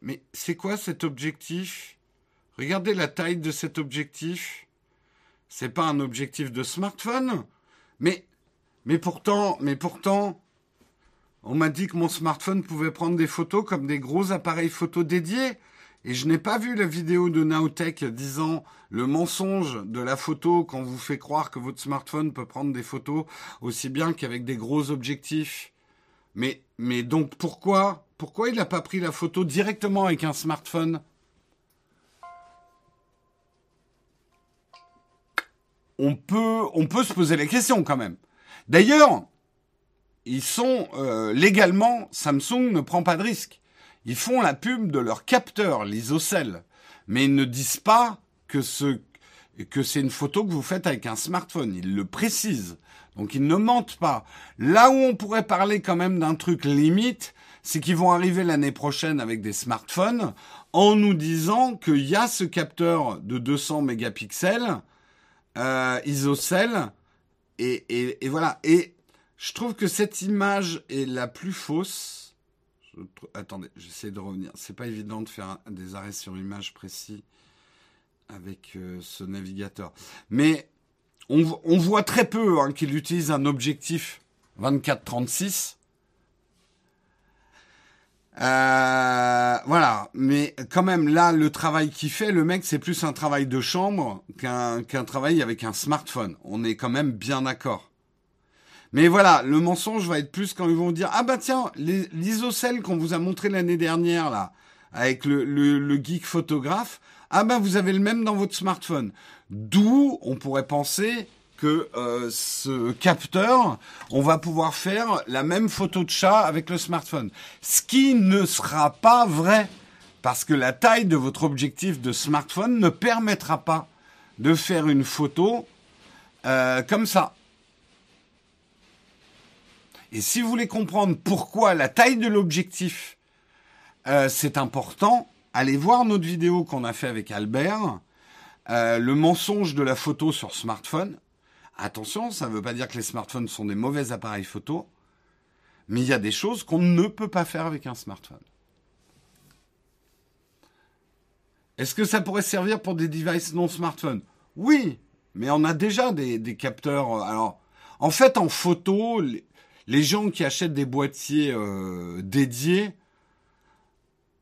mais c'est quoi cet objectif? Regardez la taille de cet objectif. C'est pas un objectif de smartphone. Mais, mais pourtant, mais pourtant, on m'a dit que mon smartphone pouvait prendre des photos comme des gros appareils photo dédiés. Et je n'ai pas vu la vidéo de Naotech disant le mensonge de la photo quand vous fait croire que votre smartphone peut prendre des photos aussi bien qu'avec des gros objectifs. Mais, mais donc pourquoi, pourquoi il n'a pas pris la photo directement avec un smartphone? On peut, on peut se poser la question quand même. D'ailleurs, ils sont euh, légalement, Samsung ne prend pas de risque. Ils font la pub de leur capteur, l'isocèle, mais ils ne disent pas que ce que c'est une photo que vous faites avec un smartphone. Ils le précisent. Donc ils ne mentent pas. Là où on pourrait parler quand même d'un truc limite, c'est qu'ils vont arriver l'année prochaine avec des smartphones en nous disant qu'il y a ce capteur de 200 mégapixels euh, isocèle et, et voilà. Et je trouve que cette image est la plus fausse attendez, j'essaie de revenir. C'est pas évident de faire des arrêts sur image précis avec euh, ce navigateur. Mais on, voit très peu hein, qu'il utilise un objectif 24-36. Euh, voilà, mais quand même là, le travail qu'il fait, le mec, c'est plus un travail de chambre qu'un qu'un travail avec un smartphone. On est quand même bien d'accord. Mais voilà, le mensonge va être plus quand ils vont dire ah bah tiens l'isocèle qu'on vous a montré l'année dernière là avec le, geek photographe ah ben vous avez le même dans votre smartphone. D'où on pourrait penser que euh, ce capteur, on va pouvoir faire la même photo de chat avec le smartphone. Ce qui ne sera pas vrai parce que la taille de votre objectif de smartphone ne permettra pas de faire une photo euh, comme ça. Et si vous voulez comprendre pourquoi la taille de l'objectif euh, c'est important, allez voir notre vidéo qu'on a fait avec Albert, euh, le mensonge de la photo sur smartphone. Attention, ça ne veut pas dire que les smartphones sont des mauvais appareils photo, mais il y a des choses qu'on ne peut pas faire avec un smartphone. Est-ce que ça pourrait servir pour des devices non smartphones? Oui, mais on a déjà des, capteurs. Euh, alors, en fait, en photo, gens qui achètent des boîtiers euh, dédiés,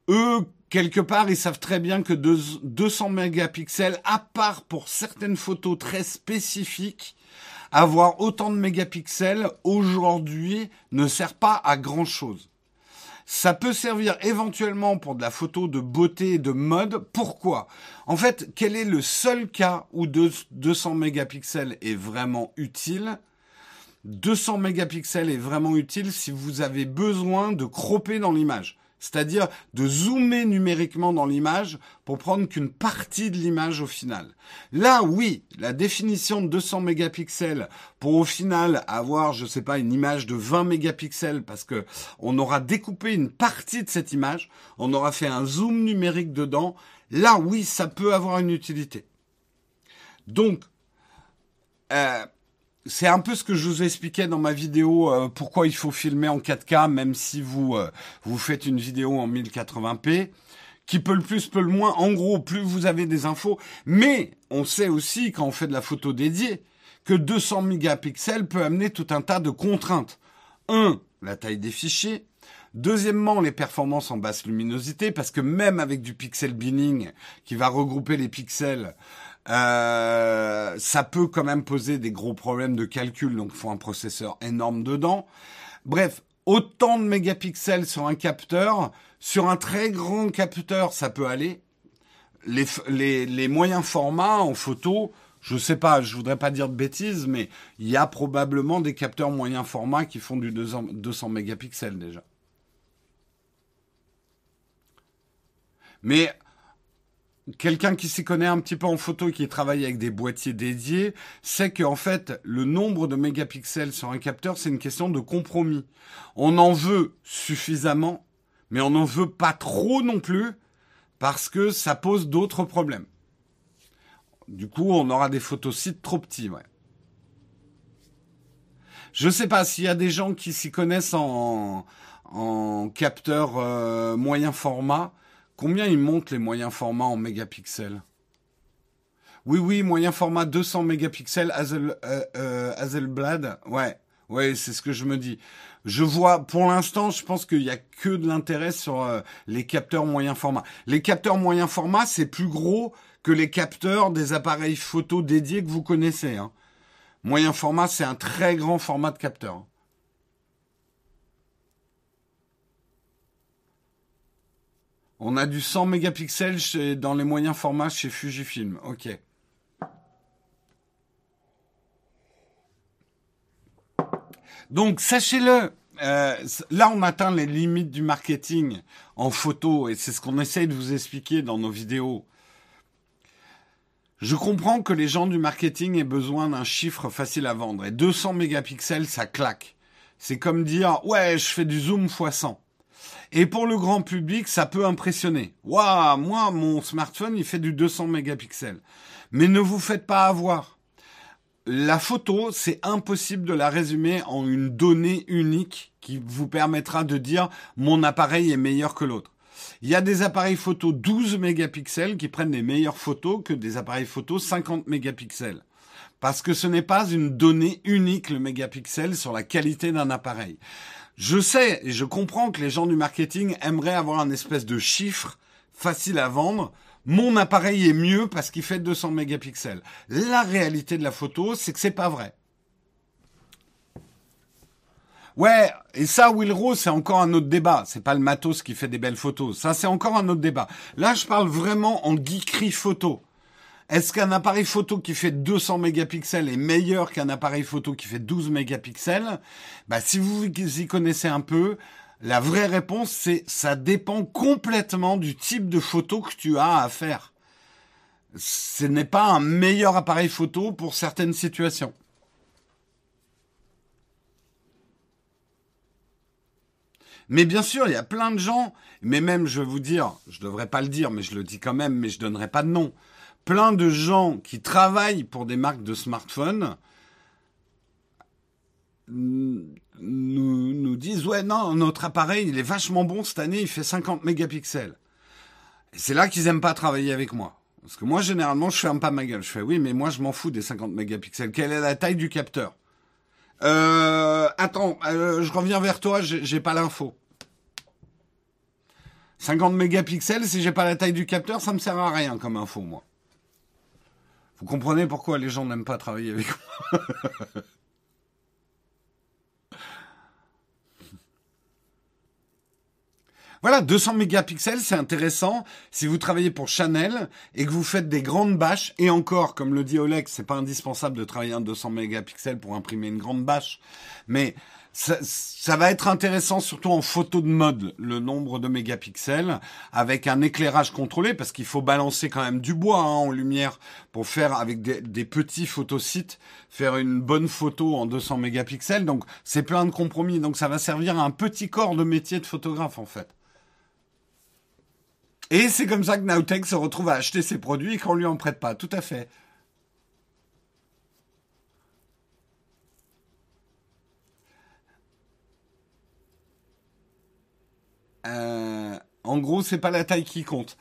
eux, quelque part, ils savent très bien que 200 mégapixels, à part pour certaines photos très spécifiques, avoir autant de mégapixels aujourd'hui ne sert pas à grand chose. Ça peut servir éventuellement pour de la photo de beauté et de mode. Pourquoi? En fait, quel est le seul cas où 200 mégapixels est vraiment utile? 200 mégapixels est vraiment utile si vous avez besoin de cropper dans l'image c'est-à-dire de zoomer numériquement dans l'image pour prendre qu'une partie de l'image au final. Là, oui, la définition de 200 mégapixels pour au final avoir, je sais pas, une image de 20 mégapixels parce que on aura découpé une partie de cette image, on aura fait un zoom numérique dedans. Là, oui, ça peut avoir une utilité. Donc, euh, c'est un peu ce que je vous expliquais dans ma vidéo euh, pourquoi il faut filmer en 4K même si vous euh, vous faites une vidéo en 1080p qui peut le plus peut le moins en gros plus vous avez des infos mais on sait aussi quand on fait de la photo dédiée que 200 mégapixels peut amener tout un tas de contraintes. Un, la taille des fichiers. Deuxièmement, les performances en basse luminosité, parce que même avec du pixel binning qui va regrouper les pixels, euh, ça peut quand même poser des gros problèmes de calcul, donc faut un processeur énorme dedans. Bref, autant de mégapixels sur un capteur, sur un très grand capteur, ça peut aller. Les, les, les moyens formats en photo, je sais pas, je voudrais pas dire de bêtises, mais il y a probablement des capteurs moyens format qui font du 200 mégapixels déjà. Mais quelqu'un qui s'y connaît un petit peu en photo et qui travaille avec des boîtiers dédiés sait qu'en fait, le nombre de mégapixels sur un capteur, c'est une question de compromis. On en veut suffisamment, mais on n'en veut pas trop non plus, parce que ça pose d'autres problèmes. Du coup, on aura des photosites trop petits, ouais. Je sais pas s'il y a des gens qui s'y connaissent en, en capteur euh, moyen format. Combien ils montent les moyens formats en mégapixels? Oui, oui, moyen format 200 mégapixels, euh, euh. Ouais, ouais, c'est ce que je me dis. Je vois, pour l'instant, je pense qu'il y a que de l'intérêt sur euh, les capteurs moyen format. Les capteurs moyen format, c'est plus gros que les capteurs des appareils photo dédiés que vous connaissez. Hein. Moyen format, c'est un très grand format de capteur. On a du 100 mégapixels chez, dans les moyens formats chez Fujifilm. Ok. Donc sachez-le, euh, là on atteint les limites du marketing en photo et c'est ce qu'on essaye de vous expliquer dans nos vidéos. Je comprends que les gens du marketing aient besoin d'un chiffre facile à vendre et 200 mégapixels ça claque. C'est comme dire ouais je fais du zoom x 100. Et pour le grand public, ça peut impressionner. Waouh, moi, mon smartphone, il fait du 200 mégapixels. Mais ne vous faites pas avoir. La photo, c'est impossible de la résumer en une donnée unique qui vous permettra de dire mon appareil est meilleur que l'autre. Il y a des appareils photo 12 mégapixels qui prennent des meilleures photos que des appareils photo 50 mégapixels. Parce que ce n'est pas une donnée unique, le mégapixel, sur la qualité d'un appareil. Je sais et je comprends que les gens du marketing aimeraient avoir un espèce de chiffre facile à vendre. Mon appareil est mieux parce qu'il fait 200 mégapixels. La réalité de la photo, c'est que c'est pas vrai. Ouais, et ça, Will Rose, c'est encore un autre débat. C'est pas le matos qui fait des belles photos. Ça, c'est encore un autre débat. Là, je parle vraiment en geekerie photo. Est-ce qu'un appareil photo qui fait 200 mégapixels est meilleur qu'un appareil photo qui fait 12 mégapixels? Bah, si vous y connaissez un peu, la vraie réponse, c'est ça dépend complètement du type de photo que tu as à faire. Ce n'est pas un meilleur appareil photo pour certaines situations. Mais bien sûr, il y a plein de gens, mais même, je vais vous dire, je devrais pas le dire, mais je le dis quand même, mais je donnerai pas de nom. Plein de gens qui travaillent pour des marques de smartphones nous, nous disent, ouais, non, notre appareil, il est vachement bon cette année, il fait 50 mégapixels. Et c'est là qu'ils aiment pas travailler avec moi. Parce que moi, généralement, je ferme pas ma gueule. Je fais, oui, mais moi, je m'en fous des 50 mégapixels. Quelle est la taille du capteur? Euh, attends, euh, je reviens vers toi, j'ai pas l'info. 50 mégapixels, si j'ai pas la taille du capteur, ça me sert à rien comme info, moi. Vous comprenez pourquoi les gens n'aiment pas travailler avec moi Voilà, 200 mégapixels, c'est intéressant si vous travaillez pour Chanel et que vous faites des grandes bâches. Et encore, comme le dit Oleg, c'est pas indispensable de travailler en 200 mégapixels pour imprimer une grande bâche. Mais ça, va être intéressant surtout en photo de mode, le nombre de mégapixels, avec un éclairage contrôlé, parce qu'il faut balancer quand même du bois hein, en lumière pour faire avec des, des petits photosites, faire une bonne photo en 200 mégapixels. Donc c'est plein de compromis. Donc ça va servir à un petit corps de métier de photographe en fait. Et c'est comme ça que Nowtech se retrouve à acheter ses produits et qu'on lui en prête pas. Tout à fait. Euh, en gros, c'est pas la taille qui compte.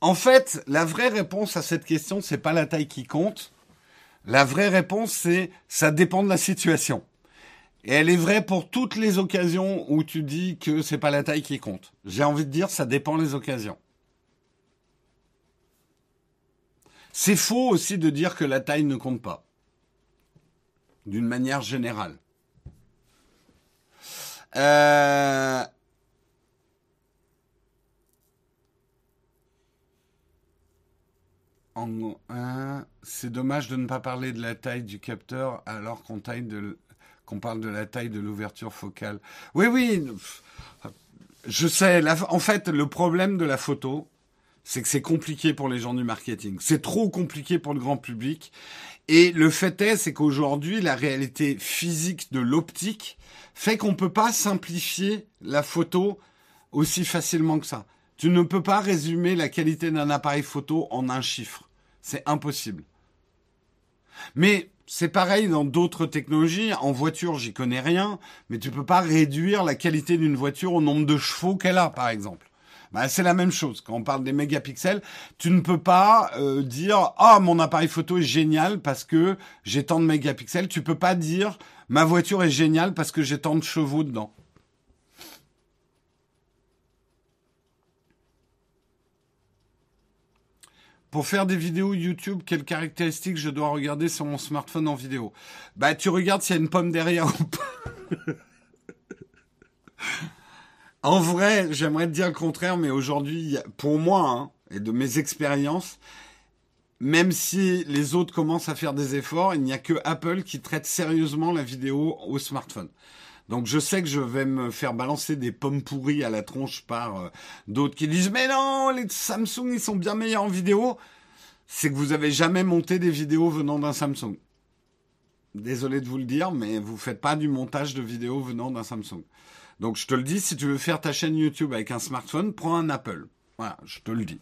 En fait, la vraie réponse à cette question, c'est pas la taille qui compte. La vraie réponse, c'est ça dépend de la situation. Et elle est vraie pour toutes les occasions où tu dis que c'est pas la taille qui compte. J'ai envie de dire, ça dépend des occasions. C'est faux aussi de dire que la taille ne compte pas, d'une manière générale. Euh... c'est dommage de ne pas parler de la taille du capteur alors qu'on parle de la taille de l'ouverture focale. Oui, oui, je sais. en fait, le problème de la photo, c'est que c'est compliqué pour les gens du marketing. C'est trop compliqué pour le grand public. Et le fait est, c'est qu'aujourd'hui, la réalité physique de l'optique fait qu'on ne peut pas simplifier la photo aussi facilement que ça. Tu ne peux pas résumer la qualité d'un appareil photo en un chiffre. C'est impossible. Mais c'est pareil dans d'autres technologies. En voiture, j'y connais rien, mais tu peux pas réduire la qualité d'une voiture au nombre de chevaux qu'elle a, par exemple. Bah, c'est la même chose. Quand on parle des mégapixels, tu ne peux pas euh, dire ah mon appareil photo est génial parce que j'ai tant de mégapixels. Tu peux pas dire ma voiture est géniale parce que j'ai tant de chevaux dedans. Pour faire des vidéos YouTube, quelles caractéristiques je dois regarder sur mon smartphone en vidéo? Bah, tu regardes s'il y a une pomme derrière ou pas. En vrai, j'aimerais te dire le contraire, mais aujourd'hui, pour moi, hein, et de mes expériences, même si les autres commencent à faire des efforts, il n'y a que Apple qui traite sérieusement la vidéo au smartphone. Donc je sais que je vais me faire balancer des pommes pourries à la tronche par euh, d'autres qui disent mais non, les Samsung ils sont bien meilleurs en vidéo. C'est que vous avez jamais monté des vidéos venant d'un Samsung. Désolé de vous le dire, mais vous faites pas du montage de vidéos venant d'un Samsung. Donc je te le dis, si tu veux faire ta chaîne YouTube avec un smartphone, prends un Apple. Voilà, je te le dis.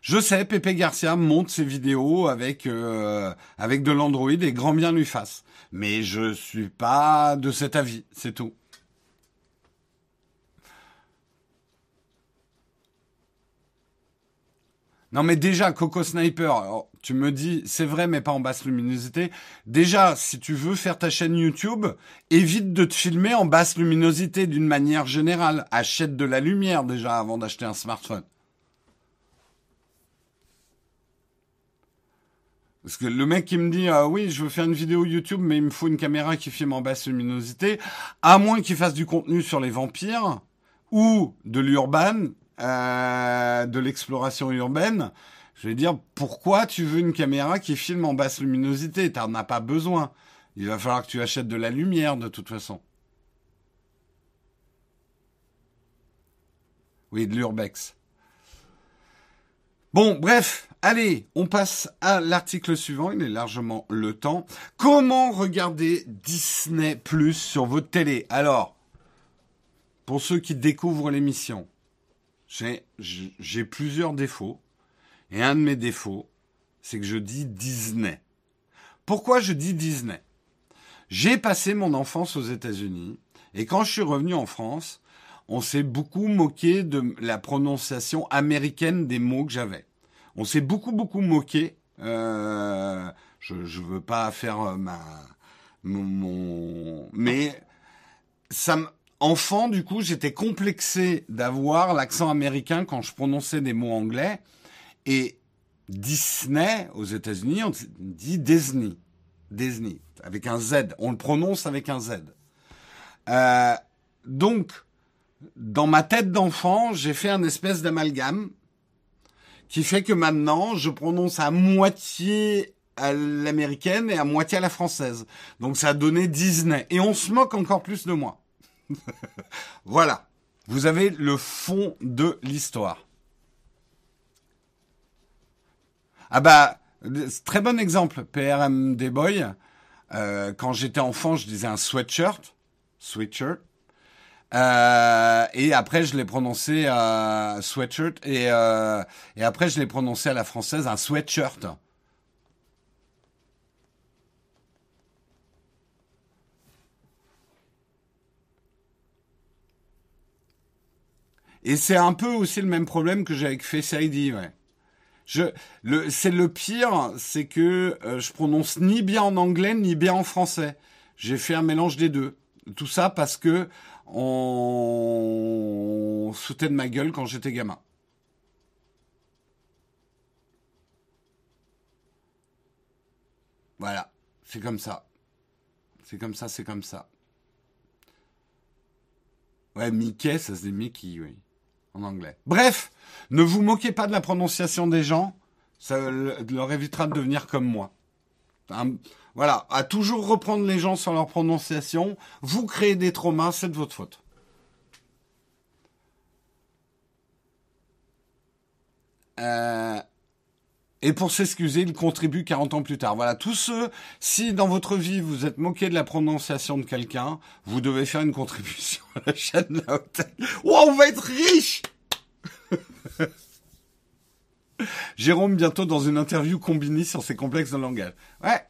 Je sais, Pepe Garcia monte ses vidéos avec euh, avec de l'Android et grand bien lui fasse. Mais je suis pas de cet avis, c'est tout. Non, mais déjà, Coco Sniper, tu me dis, c'est vrai, mais pas en basse luminosité. Déjà, si tu veux faire ta chaîne YouTube, évite de te filmer en basse luminosité d'une manière générale. Achète de la lumière déjà avant d'acheter un smartphone. Parce que le mec qui me dit ah oui, je veux faire une vidéo YouTube, mais il me faut une caméra qui filme en basse luminosité, à moins qu'il fasse du contenu sur les vampires ou de l'urban, euh, de l'exploration urbaine. Je vais dire pourquoi tu veux une caméra qui filme en basse luminosité? T'en as pas besoin. Il va falloir que tu achètes de la lumière de toute façon. Oui, de l'urbex. Bon, bref, allez, on passe à l'article suivant, il est largement le temps. Comment regarder Disney Plus sur votre télé? Alors, pour ceux qui découvrent l'émission, j'ai plusieurs défauts. Et un de mes défauts, c'est que je dis Disney. Pourquoi je dis Disney? J'ai passé mon enfance aux États-Unis et quand je suis revenu en France, on s'est beaucoup moqué de la prononciation américaine des mots que j'avais. On s'est beaucoup beaucoup moqué. Euh, je ne veux pas faire euh, ma mon, mais ça enfant du coup j'étais complexé d'avoir l'accent américain quand je prononçais des mots anglais et Disney aux États-Unis on dit Disney Disney avec un Z on le prononce avec un Z euh, donc dans ma tête d'enfant, j'ai fait un espèce d'amalgame qui fait que maintenant, je prononce à moitié à l'américaine et à moitié à la française. Donc ça a donné Disney. Et on se moque encore plus de moi. voilà. Vous avez le fond de l'histoire. Ah bah, très bon exemple, PRM des boys. Euh, quand j'étais enfant, je disais un sweatshirt. Sweatshirt. Euh, et après, je l'ai prononcé euh, sweatshirt et, euh, et après, je l'ai prononcé à la française un sweatshirt. Et c'est un peu aussi le même problème que j'ai avec Face ID, c'est le pire, c'est que je prononce ni bien en anglais ni bien en français. J'ai fait un mélange des deux. Tout ça parce que on sautait de ma gueule quand j'étais gamin. Voilà, c'est comme ça. C'est comme ça, c'est comme ça. Ouais, Mickey, ça se dit Mickey, oui, en anglais. Bref, ne vous moquez pas de la prononciation des gens, ça leur évitera de devenir comme moi. Voilà, à toujours reprendre les gens sur leur prononciation, vous créez des traumas, c'est de votre faute. Euh, et pour s'excuser, il contribue 40 ans plus tard. Voilà, tous ceux, si dans votre vie vous êtes moqué de la prononciation de quelqu'un, vous devez faire une contribution à la chaîne La Hôtel. Oh, on va être riche Jérôme bientôt dans une interview combinée sur ses complexes de langage. Ouais,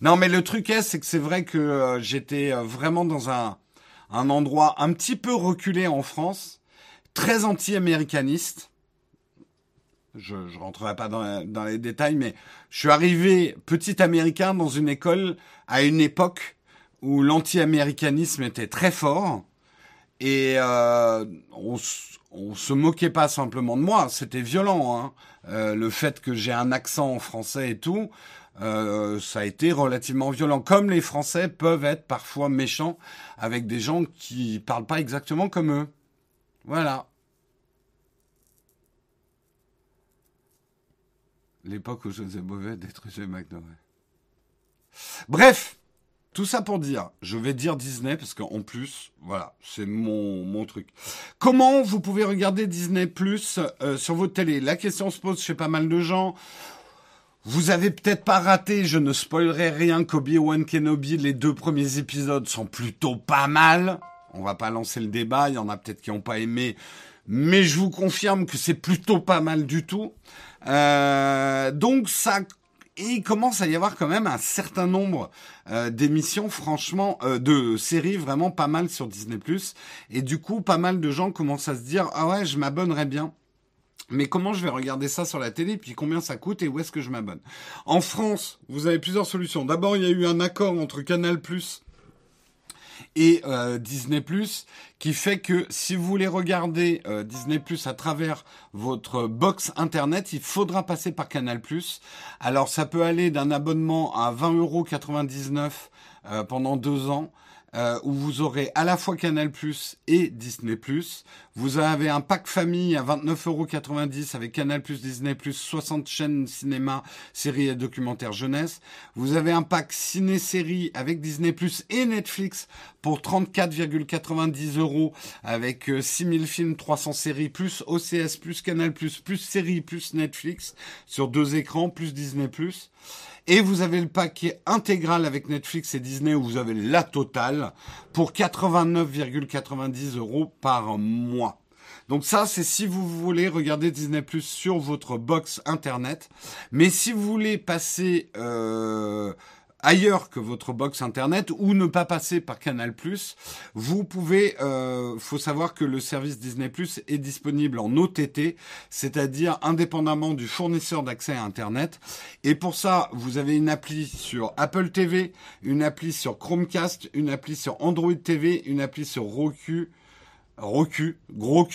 non, mais le truc est, c'est que c'est vrai que euh, j'étais euh, vraiment dans un, un endroit un petit peu reculé en France, très anti-américaniste. Je ne rentrerai pas dans, les détails, mais je suis arrivé petit américain dans une école à une époque où l'anti-américanisme était très fort et euh, on, on se moquait pas simplement de moi, c'était violent. Hein. Euh, le fait que j'ai un accent français et tout, euh, ça a été relativement violent. Comme les Français peuvent être parfois méchants avec des gens qui parlent pas exactement comme eux. Voilà. L'époque où José Bové détruisait McDo. Bref, tout ça pour dire, je vais dire Disney parce qu'en plus, voilà, c'est mon, mon truc. Comment vous pouvez regarder Disney Plus euh, sur votre télé? La question se pose chez pas mal de gens. Vous avez peut-être pas raté, je ne spoilerai rien, qu'Obi-Wan Kenobi, les deux premiers épisodes sont plutôt pas mal. On va pas lancer le débat, il y en a peut-être qui n'ont pas aimé, mais je vous confirme que c'est plutôt pas mal du tout. Euh, donc ça il commence à y avoir quand même un certain nombre euh, d'émissions, franchement, euh, de séries vraiment pas mal sur Disney+. Et du coup, pas mal de gens commencent à se dire, ah ouais, je m'abonnerais bien. Mais comment je vais regarder ça sur la télé, puis combien ça coûte et où est-ce que je m'abonne? En France, vous avez plusieurs solutions. D'abord, il y a eu un accord entre Canal+ et euh, Disney ⁇ qui fait que si vous voulez regarder euh, Disney ⁇ à travers votre box Internet, il faudra passer par Canal ⁇ Alors ça peut aller d'un abonnement à 20,99 euros euh, pendant deux ans euh, où vous aurez à la fois Canal Plus et Disney. Vous avez un pack famille à 29,90€ avec Canal Plus, Disney Plus, 60 chaînes cinéma, séries et documentaires jeunesse. Vous avez un pack ciné-série avec Disney Plus et Netflix pour 34,90 euros avec 6000 euh, films, 300 séries, plus OCS, plus Canal Plus, plus séries, plus Netflix sur deux écrans, plus Disney Plus. Et vous avez le paquet intégral avec Netflix et Disney où vous avez la totale pour 89,90 euros par mois. Donc ça, c'est si vous voulez regarder Disney Plus sur votre box internet. Mais si vous voulez passer euh, ailleurs que votre box internet ou ne pas passer par Canal+, vous pouvez, euh, faut savoir que le service Disney est disponible en OTT, c'est-à-dire indépendamment du fournisseur d'accès à internet. Et pour ça, vous avez une appli sur Apple TV, une appli sur Chromecast, une appli sur Android TV, une appli sur Roku, Roku, gros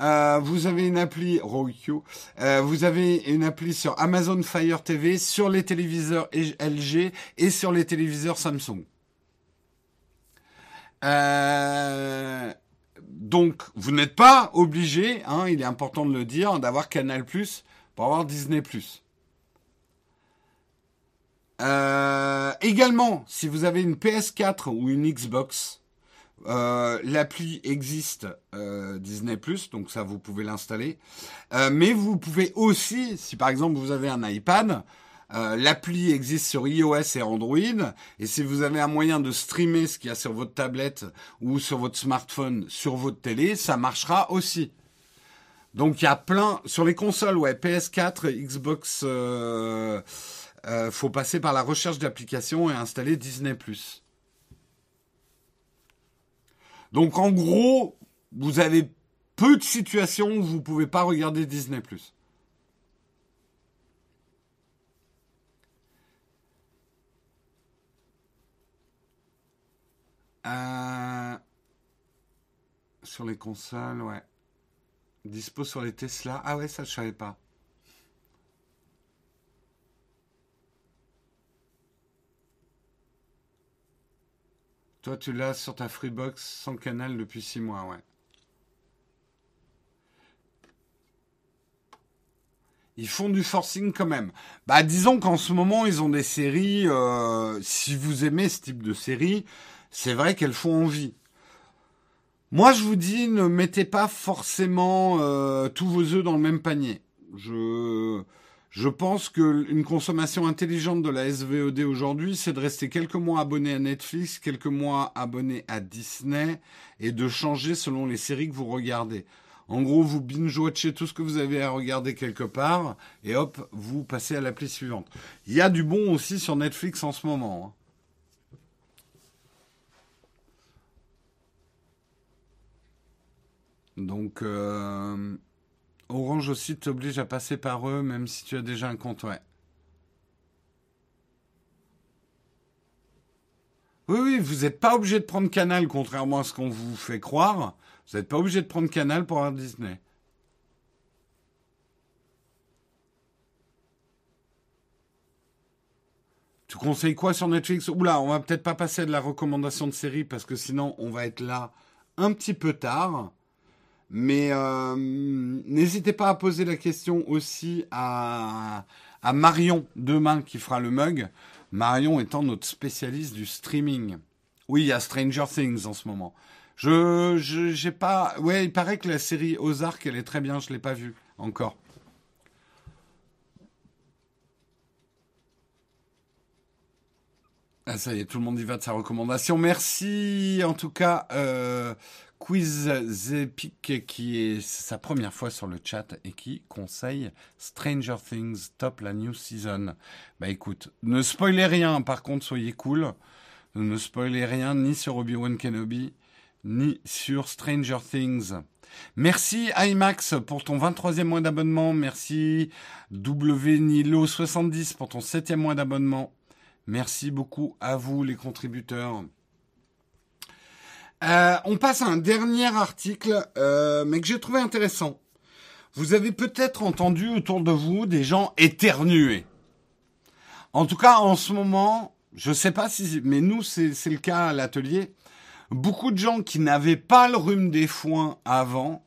euh, vous avez une appli Roku. Euh, vous avez une appli sur Amazon Fire TV, sur les téléviseurs LG et sur les téléviseurs Samsung. Euh, donc, vous n'êtes pas obligé, hein, il est important de le dire, d'avoir Canal Plus pour avoir Disney Plus. également, si vous avez une PS4 ou une Xbox, euh, l'appli existe euh, Disney donc ça vous pouvez l'installer. Euh, mais vous pouvez aussi, si par exemple vous avez un iPad, l'appli existe sur iOS et Android. Et si vous avez un moyen de streamer ce qu'il y a sur votre tablette ou sur votre smartphone sur votre télé, ça marchera aussi. Donc il y a plein sur les consoles, ouais, PS4, Xbox. faut passer par la recherche d'applications et installer Disney donc en gros, vous avez peu de situations où vous ne pouvez pas regarder Disney+. Euh, sur les consoles, ouais. Dispo sur les Tesla. Ah ouais, ça je savais pas. Toi, tu l'as sur ta Freebox sans canal depuis 6 mois, ouais. Ils font du forcing quand même. Bah, disons qu'en ce moment, ils ont des séries. Euh, si vous aimez ce type de série, c'est vrai qu'elles font envie. Moi, je vous dis, ne mettez pas forcément euh, tous vos œufs dans le même panier. Je je pense qu'une consommation intelligente de la SVOD aujourd'hui, c'est de rester quelques mois abonné à Netflix, quelques mois abonné à Disney et de changer selon les séries que vous regardez. En gros, vous binge-watchez tout ce que vous avez à regarder quelque part et hop, vous passez à l'appli suivante. Il y a du bon aussi sur Netflix en ce moment. Hein. Donc, euh, Orange aussi t'oblige à passer par eux, même si tu as déjà un compte, ouais. Oui, oui, vous n'êtes pas obligé de prendre Canal, contrairement à ce qu'on vous fait croire. Vous n'êtes pas obligé de prendre Canal pour avoir Disney. Tu conseilles quoi sur Netflix? Oula, on va peut-être pas passer de la recommandation de série parce que sinon on va être là un petit peu tard. Mais euh, n'hésitez pas à poser la question aussi à, Marion demain qui fera le mug. Marion étant notre spécialiste du streaming. Oui, il y a Stranger Things en ce moment. Je, j'ai pas. Ouais, il paraît que la série Ozark, elle est très bien. Je l'ai pas vue encore. Ah, ça y est, tout le monde y va de sa recommandation. Merci en tout cas. Euh, Quiz Zepic qui est sa première fois sur le chat et qui conseille Stranger Things top la new season. Bah écoute, ne spoilez rien, par contre soyez cool. Ne spoilez rien ni sur Obi-Wan Kenobi ni sur Stranger Things. Merci IMAX pour ton 23e mois d'abonnement. Merci WNilo70 pour ton 7e mois d'abonnement. Merci beaucoup à vous les contributeurs. Euh, on passe à un dernier article, euh, mais que j'ai trouvé intéressant. Vous avez peut-être entendu autour de vous des gens éternuer. En tout cas, en ce moment, je sais pas si, mais nous, c'est le cas à l'atelier. Beaucoup de gens qui n'avaient pas le rhume des foins avant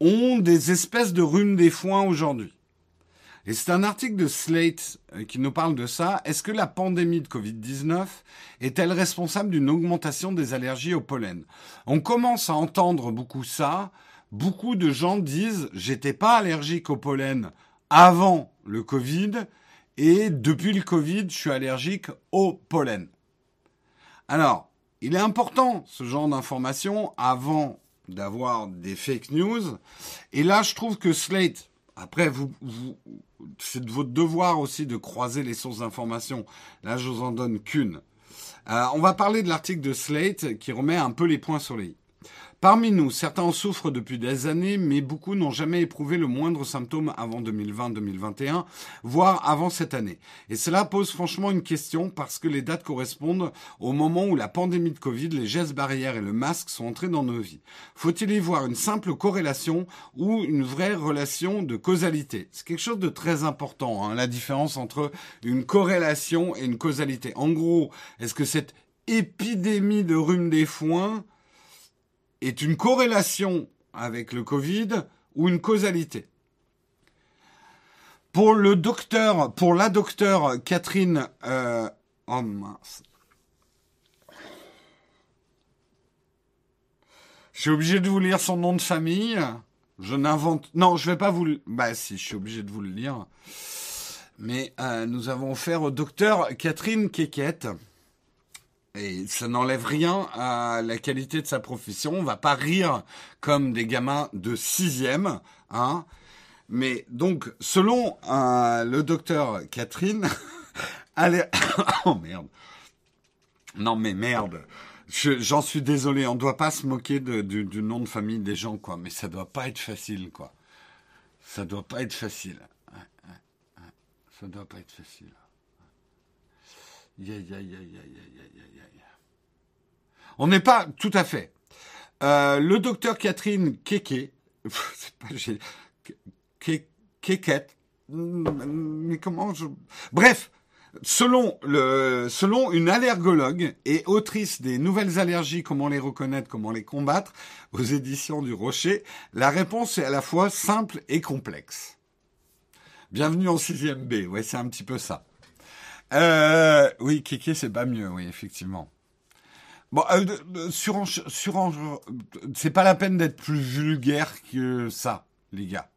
ont des espèces de rhume des foins aujourd'hui. Et c'est un article de Slate euh, qui nous parle de ça. Est-ce que la pandémie de Covid-19 est-elle responsable d'une augmentation des allergies au pollen? On commence à entendre beaucoup ça. Beaucoup de gens disent j'étais pas allergique au pollen avant le Covid et depuis le Covid, je suis allergique au pollen. Alors, il est important ce genre d'information avant d'avoir des fake news. Et là, je trouve que Slate, après, vous, vous, c'est de votre devoir aussi de croiser les sources d'information. Là, je vous en donne qu'une. Euh, on va parler de l'article de Slate qui remet un peu les points sur les. Parmi nous, certains en souffrent depuis des années, mais beaucoup n'ont jamais éprouvé le moindre symptôme avant 2020-2021, voire avant cette année. Et cela pose franchement une question parce que les dates correspondent au moment où la pandémie de Covid, les gestes barrières et le masque sont entrés dans nos vies. Faut-il y voir une simple corrélation ou une vraie relation de causalité? C'est quelque chose de très important, hein, la différence entre une corrélation et une causalité. En gros, est-ce que cette épidémie de rhume des foins est une corrélation avec le Covid ou une causalité. Pour le docteur, pour la docteure Catherine, euh, oh mince. Je suis obligé de vous lire son nom de famille. Je n'invente. Non, je vais pas vous. Bah si, je suis obligé de vous le lire. Mais euh, nous avons affaire au docteur Catherine Kekette. Et ça n'enlève rien à la qualité de sa profession. On va pas rire comme des gamins de sixième, hein. Mais donc, selon euh, le docteur Catherine, allez, oh merde. Non mais merde. J'en suis désolé. On doit pas se moquer du, nom de famille des gens, quoi. Mais ça doit pas être facile, quoi. Ça doit pas être facile. Ça doit pas être facile. On n'est pas tout à fait. Euh, le docteur Catherine Keke, c'est Keket, mais comment. Bref, selon une allergologue et autrice des nouvelles allergies, comment les reconnaître, comment les combattre, aux éditions du Rocher, la réponse est à la fois simple et complexe. Bienvenue en 6ème B, ouais, c'est un petit peu ça. Euh, oui, Kéké, c'est pas mieux, oui, effectivement. Bon, euh, sur, sur, c'est pas la peine d'être plus vulgaire que ça, les gars.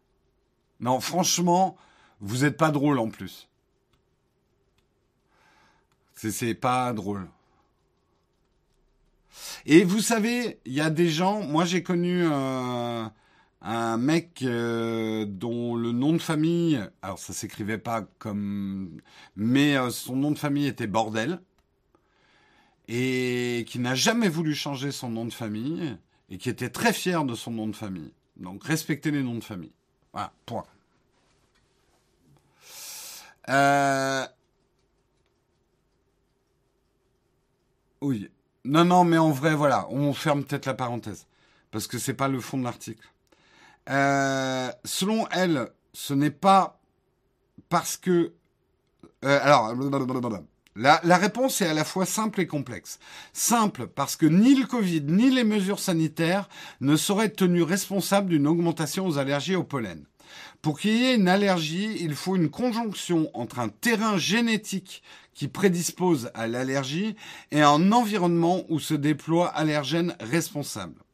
Non, franchement, vous êtes pas drôle en plus. C'est pas drôle. Et vous savez, il y a des gens. Moi, j'ai connu. Euh, un mec euh, dont le nom de famille, alors ça s'écrivait pas comme, mais euh, son nom de famille était Bordel, et qui n'a jamais voulu changer son nom de famille, et qui était très fier de son nom de famille. Donc respectez les noms de famille. Voilà, point. Euh... Oui. Non, non, mais en vrai, voilà, on ferme peut-être la parenthèse. Parce que c'est pas le fond de l'article. Euh, selon elle, ce n'est pas parce que... Euh, alors, la, réponse est à la fois simple et complexe. Simple parce que ni le Covid ni les mesures sanitaires ne sauraient être tenus responsables d'une augmentation aux allergies au pollen. Pour qu'il y ait une allergie, il faut une conjonction entre un terrain génétique qui prédispose à l'allergie et un environnement où se déploient allergènes responsables.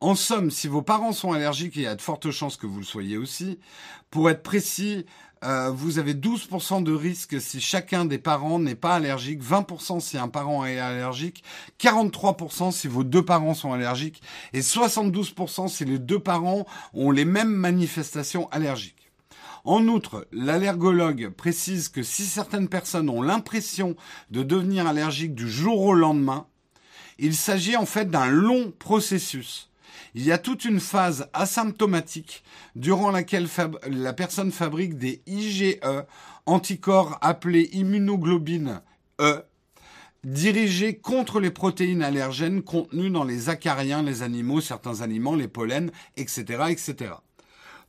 En somme, si vos parents sont allergiques, il y a de fortes chances que vous le soyez aussi. Pour être précis, euh, vous avez 12% de risque si chacun des parents n'est pas allergique, 20% si un parent est allergique, 43% si vos deux parents sont allergiques et 72% si les deux parents ont les mêmes manifestations allergiques. En outre, l'allergologue précise que si certaines personnes ont l'impression de devenir allergiques du jour au lendemain, il s'agit en fait d'un long processus il y a toute une phase asymptomatique durant laquelle la personne fabrique des IgE, anticorps appelés immunoglobine E, dirigée contre les protéines allergènes contenues dans les acariens, les animaux, certains aliments, les pollens, etc., etc.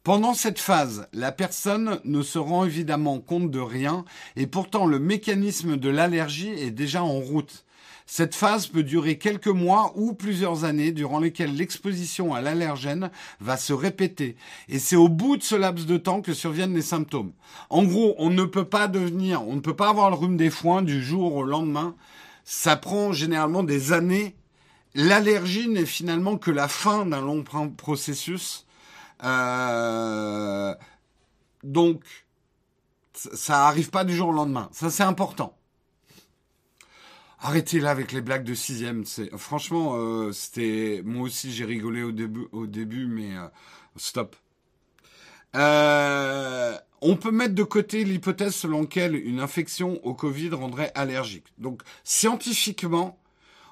Pendant cette phase, la personne ne se rend évidemment compte de rien et pourtant le mécanisme de l'allergie est déjà en route. Cette phase peut durer quelques mois ou plusieurs années durant lesquelles l'exposition à l'allergène va se répéter. Et c'est au bout de ce laps de temps que surviennent les symptômes. En gros, on ne peut pas devenir, on ne peut pas avoir le rhume des foins du jour au lendemain. Ça prend généralement des années. L'allergie n'est finalement que la fin d'un long processus. Euh, donc, ça arrive pas du jour au lendemain. Ça, c'est important. Arrêtez là avec les blagues de sixième. C'est franchement, euh, c'était moi aussi j'ai rigolé au début, au début, mais euh, stop. Euh, on peut mettre de côté l'hypothèse selon laquelle une infection au Covid rendrait allergique. Donc scientifiquement,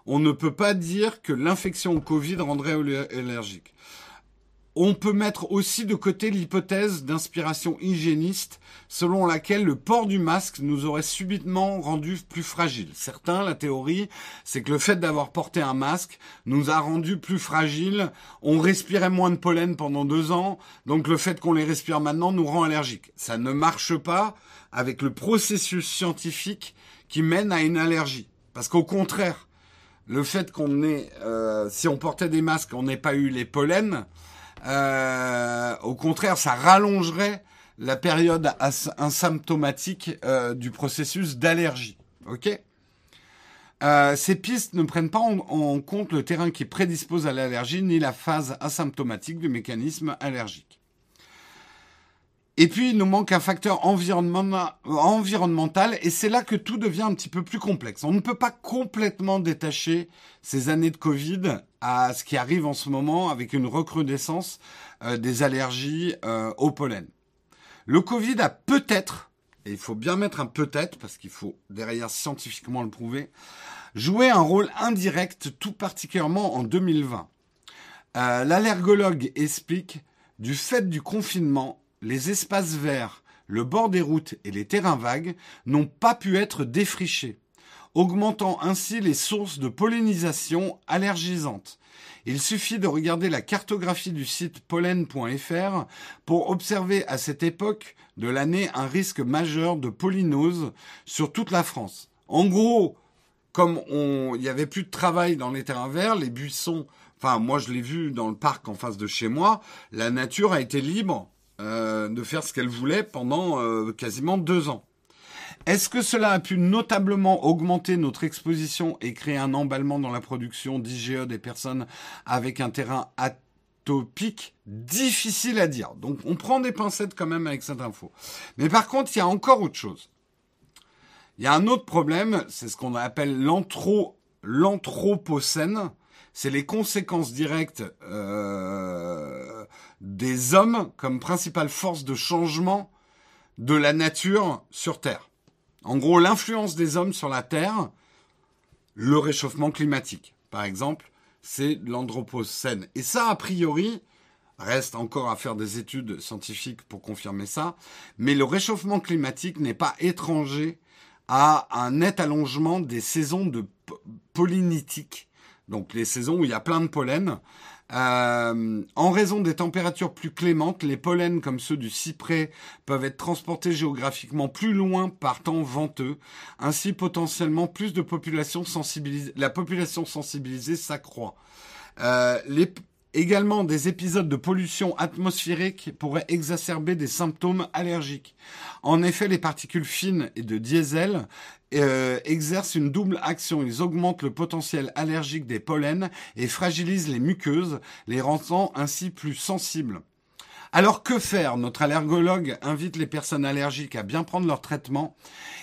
on ne peut pas dire que l'infection au Covid rendrait allergique. On peut mettre aussi de côté l'hypothèse d'inspiration hygiéniste selon laquelle le port du masque nous aurait subitement rendu plus fragiles. Certains, la théorie, c'est que le fait d'avoir porté un masque nous a rendu plus fragiles. On respirait moins de pollen pendant deux ans, donc le fait qu'on les respire maintenant nous rend allergiques. Ça ne marche pas avec le processus scientifique qui mène à une allergie. Parce qu'au contraire, le fait qu'on ait, euh, si on portait des masques, on n'ait pas eu les pollens, euh, au contraire, ça rallongerait la période asymptomatique euh, du processus d'allergie. Ok? Euh, ces pistes ne prennent pas en, compte le terrain qui prédispose à l'allergie ni la phase asymptomatique du mécanisme allergique. Et puis, il nous manque un facteur environnemental, et c'est là que tout devient un petit peu plus complexe. On ne peut pas complètement détacher ces années de Covid à ce qui arrive en ce moment avec une recrudescence euh, des allergies euh, au pollen. Le Covid a peut-être, et il faut bien mettre un peut-être, parce qu'il faut derrière scientifiquement le prouver, joué un rôle indirect, tout particulièrement en 2020. Euh, L'allergologue explique, du fait du confinement, les espaces verts, le bord des routes et les terrains vagues n'ont pas pu être défrichés, augmentant ainsi les sources de pollinisation allergisantes. Il suffit de regarder la cartographie du site pollen.fr pour observer à cette époque de l'année un risque majeur de pollinose sur toute la France. En gros, comme il n'y avait plus de travail dans les terrains verts, les buissons, enfin moi je l'ai vu dans le parc en face de chez moi, la nature a été libre euh, de faire ce qu'elle voulait pendant euh, quasiment deux ans. Est-ce que cela a pu notablement augmenter notre exposition et créer un emballement dans la production d'IGE des personnes avec un terrain atopique? Difficile à dire. Donc on prend des pincettes quand même avec cette info. Mais par contre, il y a encore autre chose. Il y a un autre problème, c'est ce qu'on appelle l'anthropocène c'est les conséquences directes euh, des hommes comme principale force de changement de la nature sur Terre. En gros, l'influence des hommes sur la Terre, le réchauffement climatique, par exemple, c'est l'Anthropocène. Et ça, a priori, reste encore à faire des études scientifiques pour confirmer ça, mais le réchauffement climatique n'est pas étranger à un net allongement des saisons de pollinitique donc les saisons où il y a plein de pollen. Euh, en raison des températures plus clémentes, les pollens comme ceux du cyprès peuvent être transportés géographiquement plus loin par temps venteux. Ainsi, potentiellement, plus de population sensibilisée, la population sensibilisée s'accroît. Euh, Également, des épisodes de pollution atmosphérique pourraient exacerber des symptômes allergiques. En effet, les particules fines et de diesel euh, exercent une double action. Ils augmentent le potentiel allergique des pollens et fragilisent les muqueuses, les rendant ainsi plus sensibles. Alors que faire? Notre allergologue invite les personnes allergiques à bien prendre leur traitement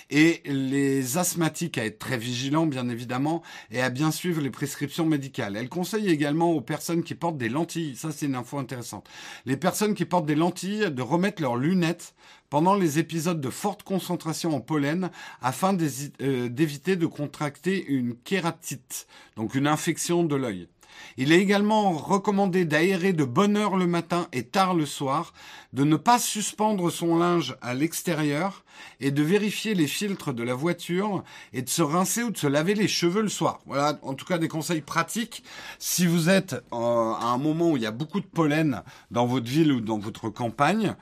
et les asthmatiques à être très vigilants, bien évidemment, et à bien suivre les prescriptions médicales. Elle conseille également aux personnes qui portent des lentilles, ça c'est une info intéressante, les personnes qui portent des lentilles de remettre leurs lunettes pendant les épisodes de forte concentration en pollen afin euh, d'éviter de contracter une kératite, donc une infection de l'œil. Il est également recommandé d'aérer de bonne heure le matin et tard le soir, de ne pas suspendre son linge à l'extérieur et de vérifier les filtres de la voiture et de se rincer ou de se laver les cheveux le soir. Voilà, en tout cas des conseils pratiques. Si vous êtes euh, à un moment où il y a beaucoup de pollen dans votre ville ou dans votre campagne,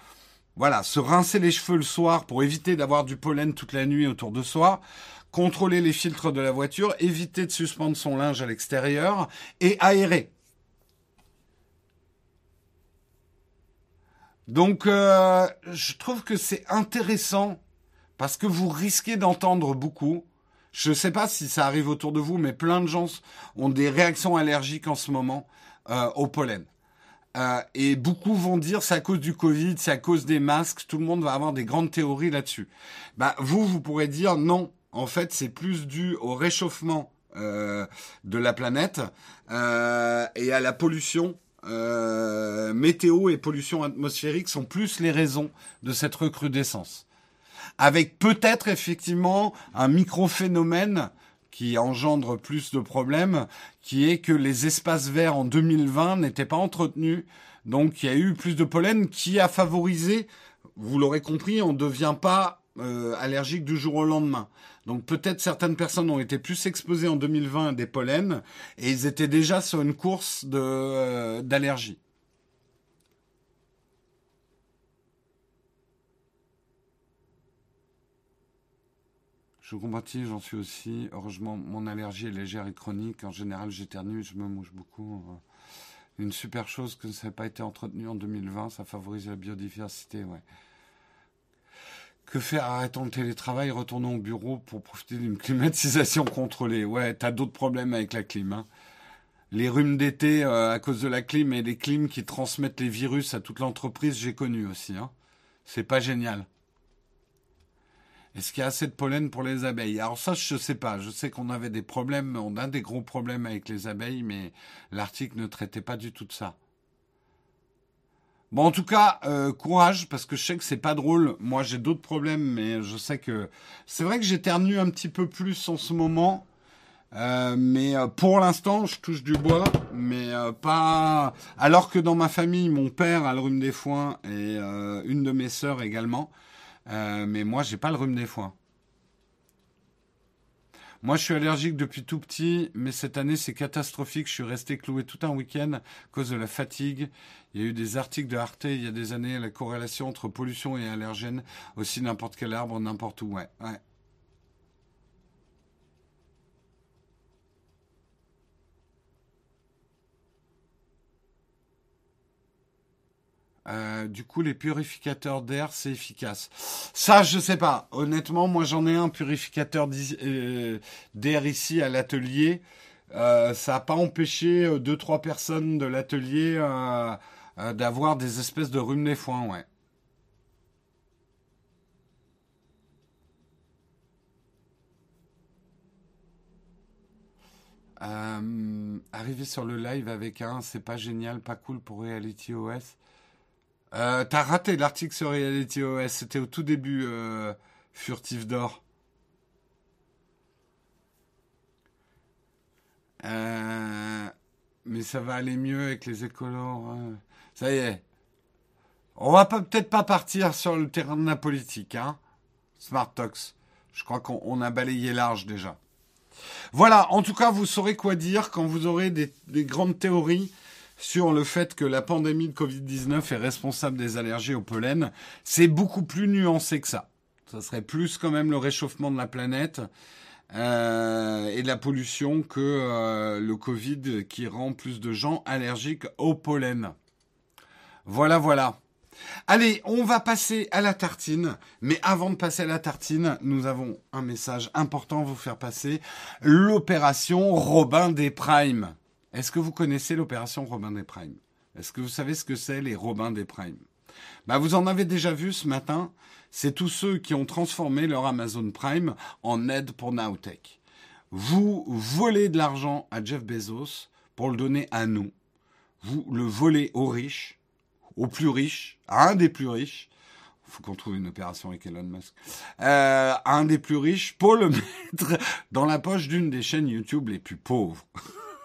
voilà, se rincer les cheveux le soir pour éviter d'avoir du pollen toute la nuit autour de soi contrôler les filtres de la voiture, éviter de suspendre son linge à l'extérieur et aérer. Donc, euh, je trouve que c'est intéressant parce que vous risquez d'entendre beaucoup. Je ne sais pas si ça arrive autour de vous, mais plein de gens ont des réactions allergiques en ce moment euh, au pollen. Euh, et beaucoup vont dire c'est à cause du Covid, c'est à cause des masques, tout le monde va avoir des grandes théories là-dessus. Bah, vous, vous pourrez dire non, en fait, c'est plus dû au réchauffement euh, de la planète euh, et à la pollution. Euh, météo et pollution atmosphérique sont plus les raisons de cette recrudescence. Avec peut-être effectivement un micro-phénomène qui engendre plus de problèmes, qui est que les espaces verts en 2020 n'étaient pas entretenus. Donc il y a eu plus de pollen qui a favorisé, vous l'aurez compris, on ne devient pas allergique du jour au lendemain. Donc peut-être certaines personnes ont été plus exposées en 2020 à des pollens et ils étaient déjà sur une course euh, d'allergie. Je compatis, j'en suis aussi. Heureusement, mon allergie est légère et chronique. En général, j'éternue, je me mouche beaucoup. Une super chose que ça n'a pas été entretenu en 2020, ça favorise la biodiversité, ouais. Que faire Arrêtons le télétravail, retournons au bureau pour profiter d'une climatisation contrôlée. Ouais, t'as d'autres problèmes avec la clim. Hein. Les rhumes d'été euh, à cause de la clim et les clims qui transmettent les virus à toute l'entreprise, j'ai connu aussi. Hein. C'est pas génial. Est-ce qu'il y a assez de pollen pour les abeilles? Alors ça, je ne sais pas. Je sais qu'on avait des problèmes, on a des gros problèmes avec les abeilles, mais l'article ne traitait pas du tout de ça. Bon, en tout cas, euh, courage, parce que je sais que c'est pas drôle. Moi, j'ai d'autres problèmes, mais je sais que c'est vrai que j'éternue un petit peu plus en ce moment. Euh, mais euh, pour l'instant, je touche du bois, mais pas. Alors que dans ma famille, mon père a le rhume des foins et une de mes sœurs également. mais moi, j'ai pas le rhume des foins. Moi, je suis allergique depuis tout petit, mais cette année, c'est catastrophique. Je suis resté cloué tout un week-end à cause de la fatigue. Il y a eu des articles de Arte il y a des années, la corrélation entre pollution et allergène. Aussi n'importe quel arbre, n'importe où. Ouais, ouais. Euh, du coup, les purificateurs d'air, c'est efficace. Ça, je sais pas. Honnêtement, moi, j'en ai un purificateur euh, d'air ici à l'atelier. Euh, ça n'a pas empêché deux trois personnes de l'atelier d'avoir des espèces de rhume des foins, ouais. arriver sur le live avec un, c'est pas génial, pas cool pour Reality OS. Euh, T'as raté l'article sur Reality OS. C'était au tout début, euh, Furtif d'or. Euh, mais ça va aller mieux avec les écolos. Hein. Ça y est. On va peut-être pas partir sur le terrain de la politique, hein. Smart. Je crois qu'on a balayé large déjà. Voilà, en tout cas, vous saurez quoi dire quand vous aurez des grandes théories sur le fait que la pandémie de Covid-19 est responsable des allergies au pollen, c'est beaucoup plus nuancé que ça. Ça serait plus quand même le réchauffement de la planète euh, et de la pollution que euh, le Covid qui rend plus de gens allergiques au pollen. Voilà, voilà. Allez, on va passer à la tartine. Mais avant de passer à la tartine, nous avons un message important à vous faire passer. L'opération Robin des Primes. Est-ce que vous connaissez l'opération Robin des Primes? Est-ce que vous savez ce que c'est les Robins des Primes? Bah, Vous en avez déjà vu ce matin. C'est tous ceux qui ont transformé leur Amazon Prime en aide pour Nowtech. Vous volez de l'argent à Jeff Bezos pour le donner à nous. Vous le volez aux riches, aux plus riches, à un des plus riches. Faut qu'on trouve une opération avec Elon Musk. Euh, à un des plus riches pour le mettre dans la poche d'une des chaînes YouTube les plus pauvres.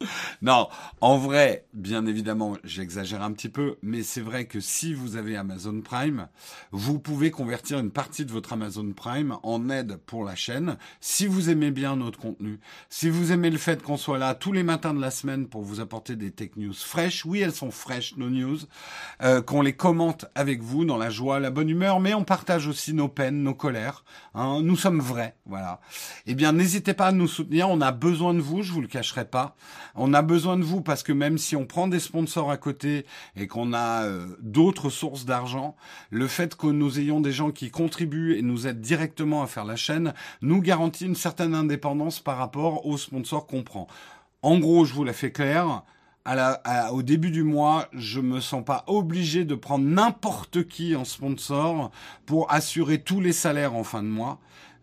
non, en vrai, bien évidemment, j'exagère un petit peu, mais c'est vrai que si vous avez Amazon Prime, vous pouvez convertir une partie de votre Amazon Prime en aide pour la chaîne. Si vous aimez bien notre contenu, si vous aimez le fait qu'on soit là tous les matins de la semaine pour vous apporter des tech news fraîches, oui, elles sont fraîches, nos news, euh, qu'on les commente avec vous dans la joie, la bonne humeur, mais on partage aussi nos peines, nos colères. Hein. nous sommes vrais, voilà. Eh bien, n'hésitez pas à nous soutenir. On a besoin de vous, je vous le cacherai pas. On a besoin de vous parce que même si on prend des sponsors à côté et qu'on a euh, d'autres sources d'argent, le fait que nous ayons des gens qui contribuent et nous aident directement à faire la chaîne nous garantit une certaine indépendance par rapport aux sponsors qu'on prend. En gros, je vous la fais claire. au début du mois, je me sens pas obligé de prendre n'importe qui en sponsor pour assurer tous les salaires en fin de mois.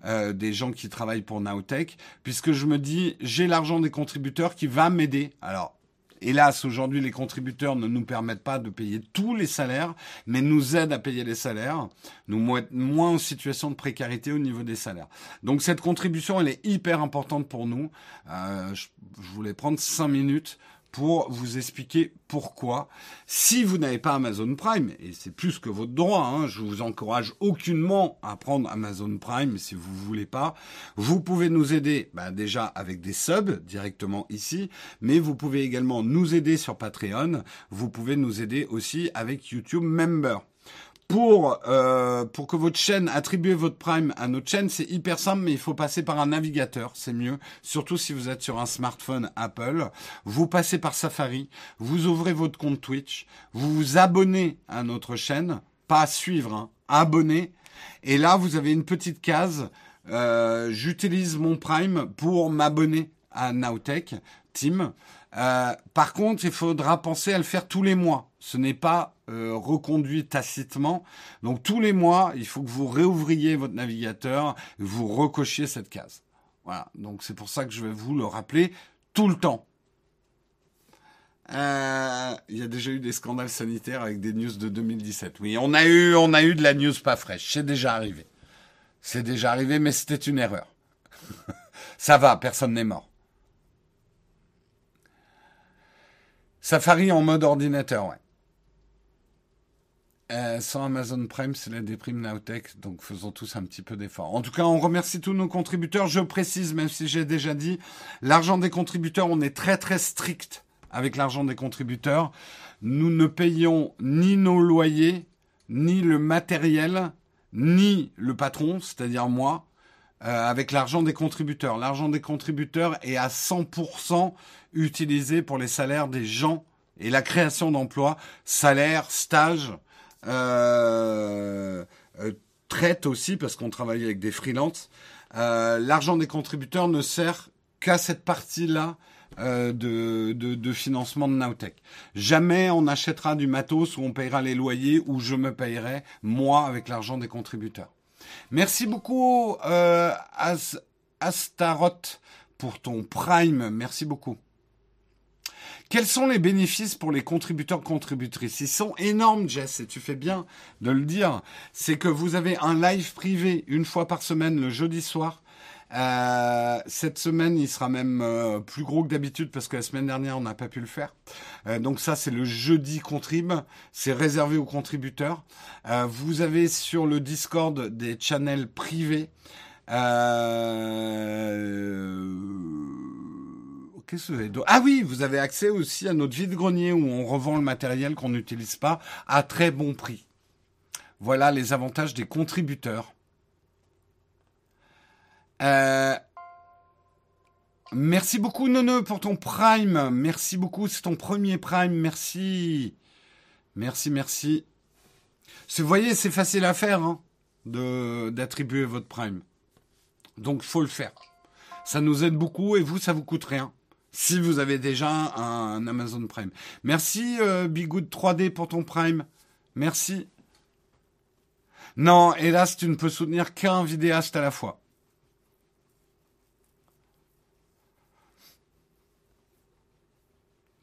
Euh, des gens qui travaillent pour Nowtech, puisque je me dis, j'ai l'argent des contributeurs qui va m'aider. Alors, Hélas, aujourd'hui, les contributeurs ne nous permettent pas de payer tous les salaires, mais nous aident à payer les salaires, nous mettent moins en situation de précarité au niveau des salaires. Donc cette contribution, elle est hyper importante pour nous. Euh, je, je voulais prendre cinq minutes pour vous expliquer pourquoi. Si vous n'avez pas Amazon Prime, et c'est plus que votre droit, hein, je vous encourage aucunement à prendre Amazon Prime si vous ne voulez pas, vous pouvez nous aider bah, déjà avec des subs directement ici, mais vous pouvez également nous aider sur Patreon, vous pouvez nous aider aussi avec YouTube Member pour euh, pour que votre chaîne attribue votre Prime à notre chaîne, c'est hyper simple, mais il faut passer par un navigateur, c'est mieux. Surtout si vous êtes sur un smartphone Apple, vous passez par Safari, vous ouvrez votre compte Twitch, vous vous abonnez à notre chaîne, pas suivre, hein, abonner, et là vous avez une petite case. Euh, J'utilise mon Prime pour m'abonner à Nowtech Team. Euh, par contre, il faudra penser à le faire tous les mois. Ce n'est pas euh, reconduit tacitement. Donc tous les mois, il faut que vous réouvriez votre navigateur, vous recochiez cette case. Voilà. Donc c'est pour ça que je vais vous le rappeler tout le temps. Euh, il y a déjà eu des scandales sanitaires avec des news de 2017. Oui, on a eu, on a eu de la news pas fraîche. C'est déjà arrivé. C'est déjà arrivé, mais c'était une erreur. Ça va, personne n'est mort. Safari en mode ordinateur, ouais. Euh, sans Amazon Prime, c'est la déprime Nowtech, donc faisons tous un petit peu d'effort. En tout cas, on remercie tous nos contributeurs. Je précise, même si j'ai déjà dit, l'argent des contributeurs, on est très très strict avec l'argent des contributeurs. Nous ne payons ni nos loyers, ni le matériel, ni le patron, c'est-à-dire moi, euh, avec l'argent des contributeurs. L'argent des contributeurs est à 100% utilisé pour les salaires des gens et la création d'emplois, salaires, stages, traite aussi, parce qu'on travaille avec des freelances. Euh, L'argent des contributeurs ne sert qu'à cette partie-là euh, de, financement de Nowtech. Jamais on achètera du matos où on payera les loyers ou je me payerai moi avec l'argent des contributeurs. Merci beaucoup euh, Astaroth pour ton prime. Merci beaucoup. Quels sont les bénéfices pour les contributeurs contributrices? Ils sont énormes, Jess, et tu fais bien de le dire. C'est que vous avez un live privé une fois par semaine le jeudi soir. Euh, cette semaine, il sera même euh, plus gros que d'habitude parce que la semaine dernière, on n'a pas pu le faire. Euh, donc ça, c'est le jeudi contrib. C'est réservé aux contributeurs. Vous avez sur le Discord des channels privés. Euh, Ah oui, vous avez accès aussi à notre vide-grenier où on revend le matériel qu'on n'utilise pas à très bon prix. Voilà les avantages des contributeurs. Euh... Merci beaucoup Nono pour ton prime. Merci beaucoup, c'est ton premier prime. Merci. Merci, merci. Vous voyez, c'est facile à faire hein, d'attribuer votre prime. Donc, faut le faire. Ça nous aide beaucoup et vous, ça vous coûte rien si vous avez déjà un, Amazon Prime. Merci euh, Bigood 3D pour ton Prime. Merci. Non, hélas, tu ne peux soutenir qu'un vidéaste à la fois.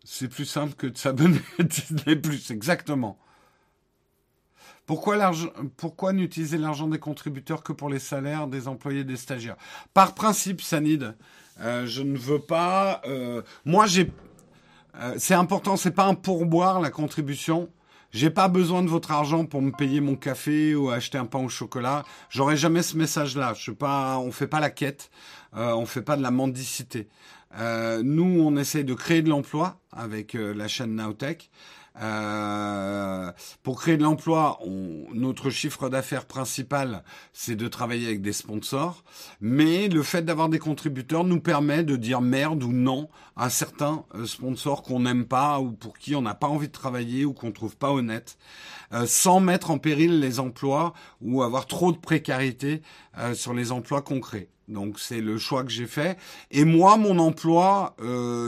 C'est plus simple que de s'abonner à Disney+, exactement. Pourquoi, pourquoi n'utiliser l'argent des contributeurs que pour les salaires des employés des stagiaires? Par principe, Sanid, euh, je ne veux pas. Euh, moi, j'ai Euh, c'est important, c'est pas un pourboire la contribution. J'ai pas besoin de votre argent pour me payer mon café ou acheter un pain au chocolat. J'aurais jamais ce message-là. Je sais pas, on fait pas la quête, euh, on fait pas de la mendicité. Euh, nous, on essaye de créer de l'emploi avec la chaîne Nowtech. Euh, pour créer de l'emploi, notre chiffre d'affaires principal, c'est de travailler avec des sponsors. Mais le fait d'avoir des contributeurs nous permet de dire merde ou non à certains euh, sponsors qu'on n'aime pas ou pour qui on n'a pas envie de travailler ou qu'on trouve pas honnête, euh, sans mettre en péril les emplois ou avoir trop de précarité euh, sur les emplois concrets. Donc c'est le choix que j'ai fait. Et moi, mon emploi,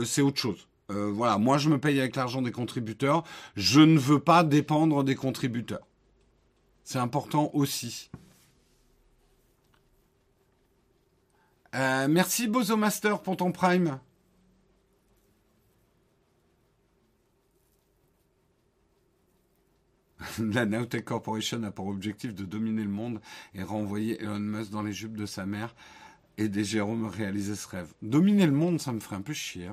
c'est autre chose. Euh, voilà, moi je me paye avec l'argent des contributeurs. Je ne veux pas dépendre des contributeurs. C'est important aussi. Euh, merci Bozo Master pour ton prime. La Nowtech Corporation a pour objectif de dominer le monde et renvoyer Elon Musk dans les jupes de sa mère et des Jérôme réaliser ce rêve. Dominer le monde, ça me ferait un peu chier.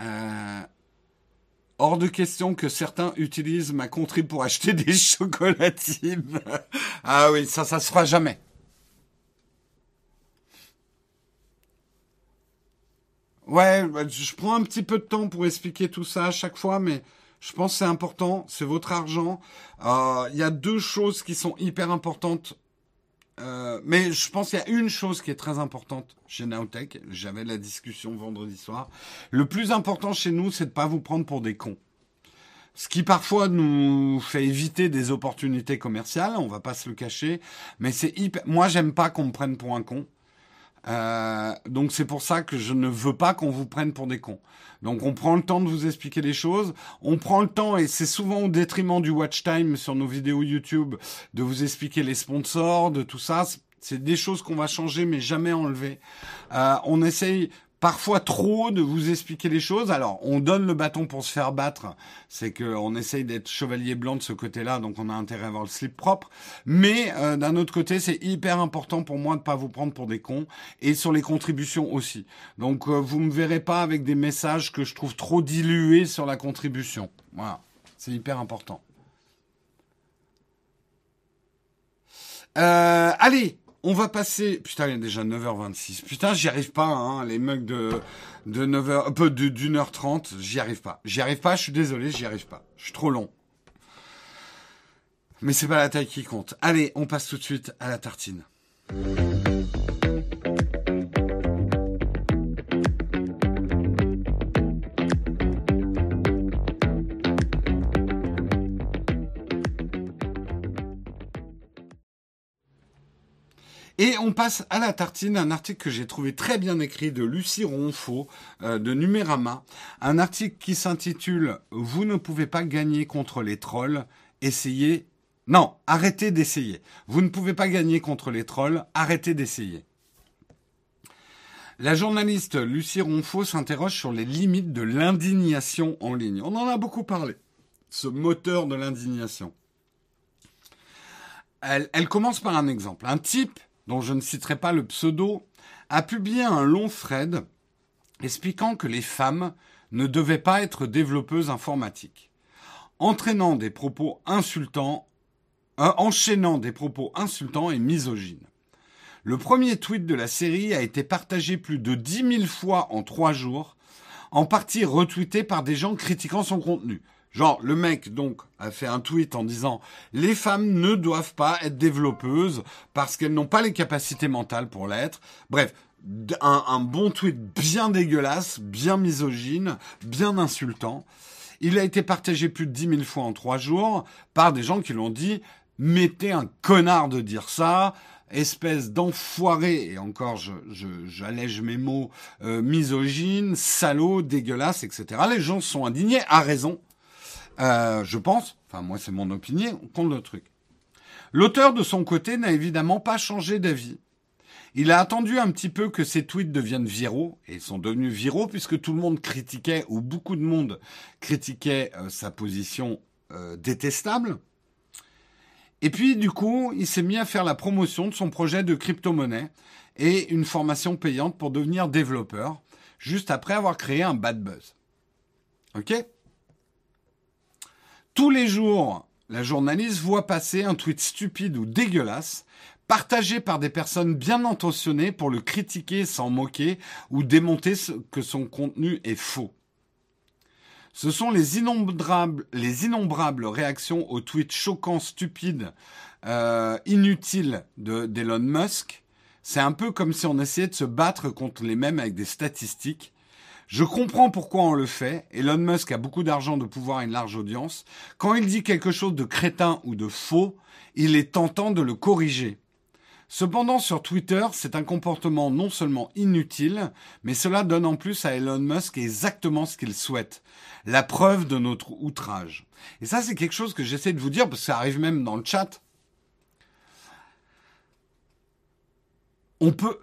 Euh, hors de question que certains utilisent ma contrib pour acheter des chocolatines. ah oui, ça, ça se fera jamais. Ouais, bah, je prends un petit peu de temps pour expliquer tout ça à chaque fois, mais je pense que c'est important, c'est votre argent. Euh, il y a deux choses qui sont hyper importantes euh, mais je pense qu'il y a une chose qui est très importante chez Nowtech. J'avais la discussion vendredi soir. Le plus important chez nous, c'est de pas vous prendre pour des cons. Ce qui parfois nous fait éviter des opportunités commerciales, on va pas se le cacher. Mais c'est hyper. Moi, j'aime pas qu'on me prenne pour un con. Euh, donc c'est pour ça que je ne veux pas qu'on vous prenne pour des cons. Donc on prend le temps de vous expliquer les choses, on prend le temps et c'est souvent au détriment du watch time sur nos vidéos YouTube de vous expliquer les sponsors, de tout ça. C'est des choses qu'on va changer mais jamais enlever. Euh, on essaye parfois trop de vous expliquer les choses. Alors, on donne le bâton pour se faire battre. C'est qu'on essaye d'être chevalier blanc de ce côté-là, donc on a intérêt à avoir le slip propre. Mais euh, d'un autre côté, c'est hyper important pour moi de pas vous prendre pour des cons. Et sur les contributions aussi. Donc, euh, vous me verrez pas avec des messages que je trouve trop dilués sur la contribution. Voilà, c'est hyper important. Euh, allez, on va passer. Putain, il est déjà 9h26. Putain, j'y arrive pas, hein, les mugs de, de 9h, un peu d'une heure trente, j'y arrive pas. J'y arrive pas, je suis désolé, j'y arrive pas. Je suis trop long. Mais c'est pas la taille qui compte. Allez, on passe tout de suite à la tartine. Et on passe à la tartine, un article que j'ai trouvé très bien écrit de Lucie Ronfaux euh, de Numérama, un article qui s'intitule Vous ne pouvez pas gagner contre les trolls, essayez. Non, arrêtez d'essayer. Vous ne pouvez pas gagner contre les trolls, arrêtez d'essayer. La journaliste Lucie Ronfaux s'interroge sur les limites de l'indignation en ligne. On en a beaucoup parlé, ce moteur de l'indignation. Elle, elle, commence par un exemple. Un type dont je ne citerai pas le pseudo, a publié un long thread expliquant que les femmes ne devaient pas être développeuses informatiques, entraînant des propos insultants, euh, enchaînant des propos insultants et misogynes. Le premier tweet de la série a été partagé plus de 10 000 fois en trois jours, en partie retweeté par des gens critiquant son contenu. Genre, le mec, donc, a fait un tweet en disant les femmes ne doivent pas être développeuses parce qu'elles n'ont pas les capacités mentales pour l'être. Bref, un, bon tweet bien dégueulasse, bien misogyne, bien insultant. Il a été partagé plus de 10 000 fois en trois jours par des gens qui l'ont dit mettez un connard de dire ça, espèce d'enfoiré, et encore j'allège je, mes mots, euh, misogyne, salaud, dégueulasse, etc. Les gens sont indignés, à raison. Euh, je pense, enfin moi c'est mon opinion, contre le truc. L'auteur de son côté n'a évidemment pas changé d'avis. Il a attendu un petit peu que ses tweets deviennent viraux, et ils sont devenus viraux puisque tout le monde critiquait, ou beaucoup de monde critiquait euh, sa position euh, détestable. Et puis du coup, il s'est mis à faire la promotion de son projet de crypto-monnaie et une formation payante pour devenir développeur juste après avoir créé un bad buzz. OK? Tous les jours, la journaliste voit passer un tweet stupide ou dégueulasse partagé par des personnes bien intentionnées pour le critiquer sans moquer ou démonter que son contenu est faux. Ce sont les innombrables, les innombrables réactions aux tweets choquants, stupides, euh, inutiles d'Elon Musk. C'est un peu comme si on essayait de se battre contre les mêmes avec des statistiques. Je comprends pourquoi on le fait. Elon Musk a beaucoup d'argent, de pouvoir et une large audience. Quand il dit quelque chose de crétin ou de faux, il est tentant de le corriger. Cependant, sur Twitter, c'est un comportement non seulement inutile, mais cela donne en plus à Elon Musk exactement ce qu'il souhaite. La preuve de notre outrage. Et ça, c'est quelque chose que j'essaie de vous dire, parce que ça arrive même dans le chat.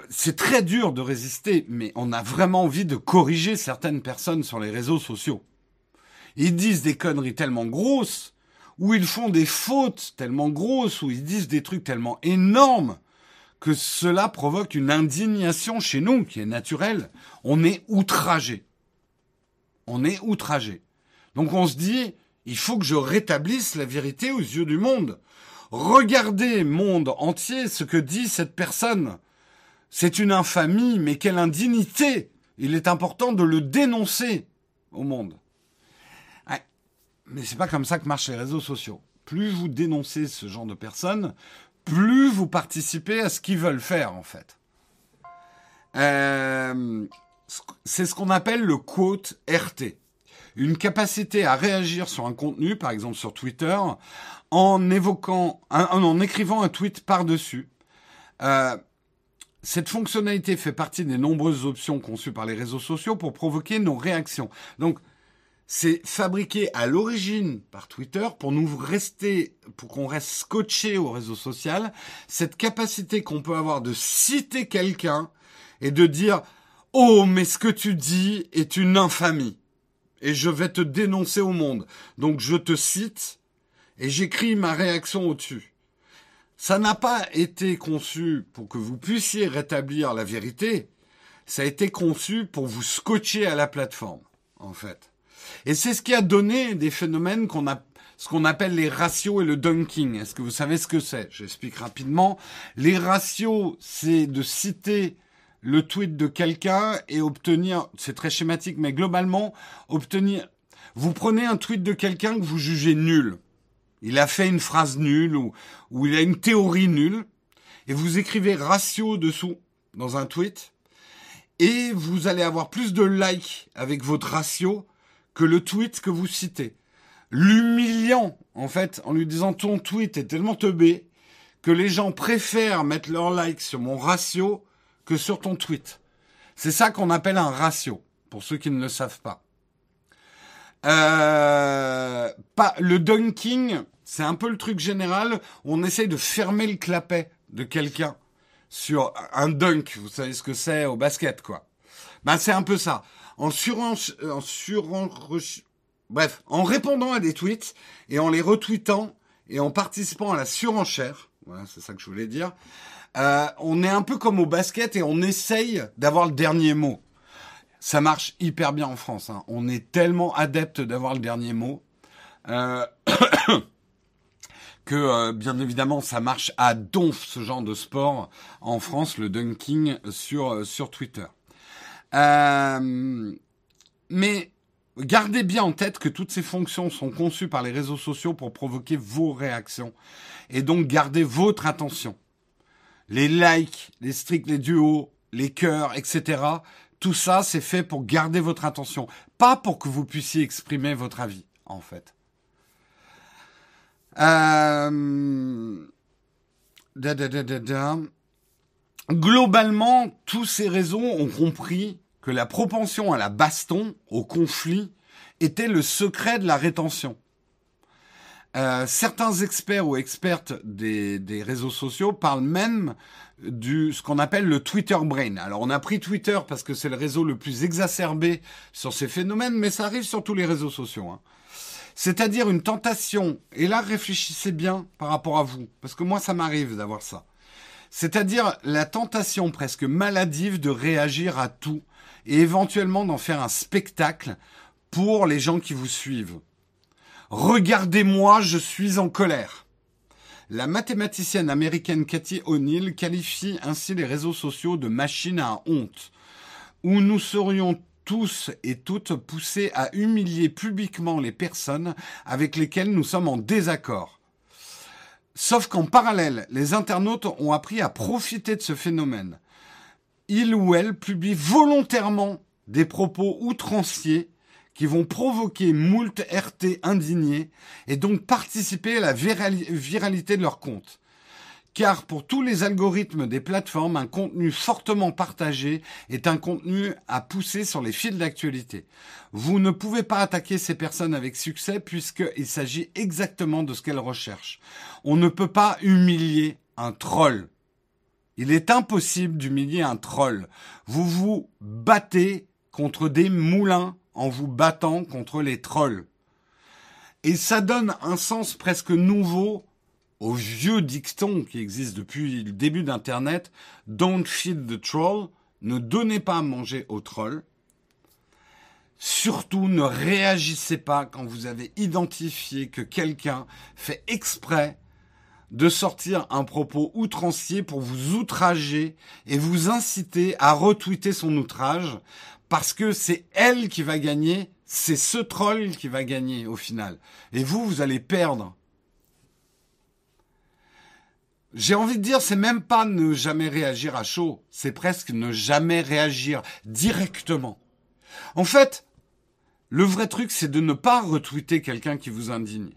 C'est très dur de résister, mais on a vraiment envie de corriger certaines personnes sur les réseaux sociaux. Ils disent des conneries tellement grosses, ou ils font des fautes tellement grosses, ou ils disent des trucs tellement énormes, que cela provoque une indignation chez nous qui est naturelle. On est outragé. On est outragé. Donc on se dit, il faut que je rétablisse la vérité aux yeux du monde. Regardez, monde entier, ce que dit cette personne. C'est une infamie, mais quelle indignité. Il est important de le dénoncer au monde. Mais c'est pas comme ça que marchent les réseaux sociaux. Plus vous dénoncez ce genre de personnes, plus vous participez à ce qu'ils veulent faire, en fait. Euh, c'est ce qu'on appelle le quote RT. Une capacité à réagir sur un contenu, par exemple sur Twitter, en évoquant, en écrivant un tweet par-dessus. Euh, cette fonctionnalité fait partie des nombreuses options conçues par les réseaux sociaux pour provoquer nos réactions. Donc, c'est fabriqué à l'origine par Twitter pour nous rester, pour qu'on reste scotché au réseau social, cette capacité qu'on peut avoir de citer quelqu'un et de dire Oh, mais ce que tu dis est une infamie. Et je vais te dénoncer au monde. Donc je te cite et j'écris ma réaction au-dessus. Ça n'a pas été conçu pour que vous puissiez rétablir la vérité. Ça a été conçu pour vous scotcher à la plateforme, en fait. Et c'est ce qui a donné des phénomènes qu'on a ce qu'on appelle les ratios et le dunking. Est-ce que vous savez ce que c'est? J'explique rapidement. Les ratios, c'est de citer le tweet de quelqu'un et obtenir, c'est très schématique, mais globalement, obtenir, vous prenez un tweet de quelqu'un que vous jugez nul. Il a fait une phrase nulle ou, il a une théorie nulle et vous écrivez ratio dessous dans un tweet et vous allez avoir plus de likes avec votre ratio que le tweet que vous citez. L'humiliant, en fait, en lui disant ton tweet est tellement teubé que les gens préfèrent mettre leur like sur mon ratio que sur ton tweet. C'est ça qu'on appelle un ratio, pour ceux qui ne le savent pas. Euh, pas le dunking, c'est un peu le truc général. On essaye de fermer le clapet de quelqu'un sur un dunk. Vous savez ce que c'est au basket, quoi. Ben c'est un peu ça en en bref, en répondant à des tweets et en les retweetant et en participant à la surenchère, voilà, c'est ça que je voulais dire, euh, on est un peu comme au basket et on essaye d'avoir le dernier mot. Ça marche hyper bien en France. Hein. On est tellement adepte d'avoir le dernier mot euh, que, euh, bien évidemment, ça marche à donf ce genre de sport en France, le dunking sur sur Twitter. Euh, mais gardez bien en tête que toutes ces fonctions sont conçues par les réseaux sociaux pour provoquer vos réactions. Et donc gardez votre attention. Les likes, les streaks, les duos, les cœurs, etc. Tout ça, c'est fait pour garder votre attention. Pas pour que vous puissiez exprimer votre avis, en fait. Euh... Globalement, tous ces réseaux ont compris que la propension à la baston, au conflit, était le secret de la rétention. Euh, certains experts ou expertes des, des, réseaux sociaux parlent même du ce qu'on appelle le Twitter brain. Alors on a pris Twitter parce que c'est le réseau le plus exacerbé sur ces phénomènes, mais ça arrive sur tous les réseaux sociaux. Hein. C'est-à-dire une tentation. Et là, réfléchissez bien par rapport à vous, parce que moi, ça m'arrive d'avoir ça C'est-à-dire la tentation presque maladive de réagir à tout et éventuellement d'en faire un spectacle pour les gens qui vous suivent. Regardez-moi, je suis en colère. La mathématicienne américaine Cathy O'Neill qualifie ainsi les réseaux sociaux de machines à honte, où nous serions tous et toutes poussés à humilier publiquement les personnes avec lesquelles nous sommes en désaccord. Sauf qu'en parallèle, les internautes ont appris à profiter de ce phénomène. Ils ou elles publient volontairement des propos outranciers qui vont provoquer moult RT indignés et donc participer à la viralité de leur compte. Car pour tous les algorithmes des plateformes, un contenu fortement partagé est un contenu à pousser sur les fils d'actualité. Vous ne pouvez pas attaquer ces personnes avec succès puisqu'il s'agit exactement de ce qu'elles recherchent. On ne peut pas humilier un troll. Il est impossible d'humilier un troll. Vous vous battez contre des moulins en vous battant contre les trolls. Et ça donne un sens presque nouveau au vieux dicton qui existe depuis le début d'Internet, Don't feed the troll, ne donnez pas à manger aux trolls. Surtout ne réagissez pas quand vous avez identifié que quelqu'un fait exprès de sortir un propos outrancier pour vous outrager et vous inciter à retweeter son outrage parce que c'est elle qui va gagner, c'est ce troll qui va gagner au final. Et vous, vous allez perdre. J'ai envie de dire, c'est même pas ne jamais réagir à chaud, c'est presque ne jamais réagir directement. En fait, le vrai truc, c'est de ne pas retweeter quelqu'un qui vous indigne.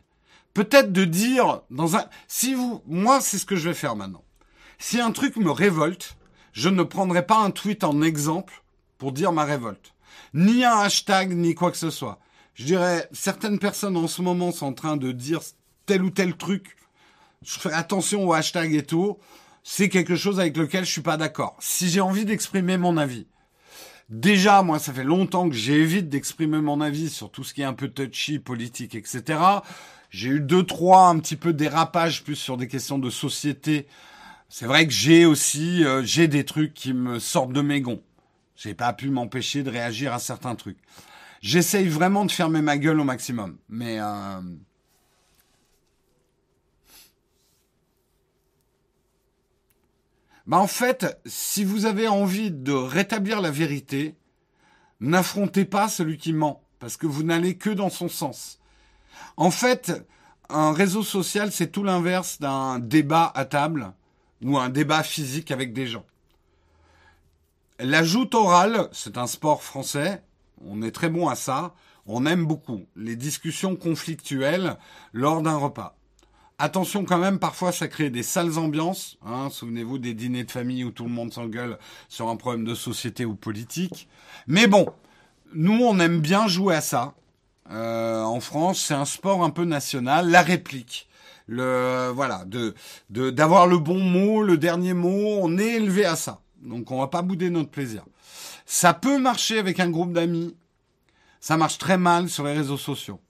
Peut-être de dire dans un, si vous, moi, c'est ce que je vais faire maintenant. Si un truc me révolte, je ne prendrai pas un tweet en exemple pour dire ma révolte. Ni un hashtag, ni quoi que ce soit. Je dirais, certaines personnes en ce moment sont en train de dire tel ou tel truc. Je fais attention au hashtag et tout. C'est quelque chose avec lequel je suis pas d'accord. Si j'ai envie d'exprimer mon avis. Déjà, moi, ça fait longtemps que j'évite d'exprimer mon avis sur tout ce qui est un peu touchy, politique, etc. J'ai eu deux, trois, un petit peu dérapage plus sur des questions de société. C'est vrai que j'ai aussi, euh, j'ai des trucs qui me sortent de mes gonds. J'ai pas pu m'empêcher de réagir à certains trucs. J'essaye vraiment de fermer ma gueule au maximum, mais euh... bah en fait, si vous avez envie de rétablir la vérité, n'affrontez pas celui qui ment, parce que vous n'allez que dans son sens. En fait, un réseau social, c'est tout l'inverse d'un débat à table ou un débat physique avec des gens. La joute orale, c'est un sport français. On est très bon à ça. On aime beaucoup les discussions conflictuelles lors d'un repas. Attention quand même, parfois ça crée des sales ambiances. Hein. Souvenez-vous des dîners de famille où tout le monde s'engueule sur un problème de société ou politique. Mais bon, nous on aime bien jouer à ça. Euh, en France, c'est un sport un peu national, la réplique. Le voilà, de d'avoir le bon mot, le dernier mot, on est élevé à ça. Donc on va pas bouder notre plaisir. Ça peut marcher avec un groupe d'amis. Ça marche très mal sur les réseaux sociaux.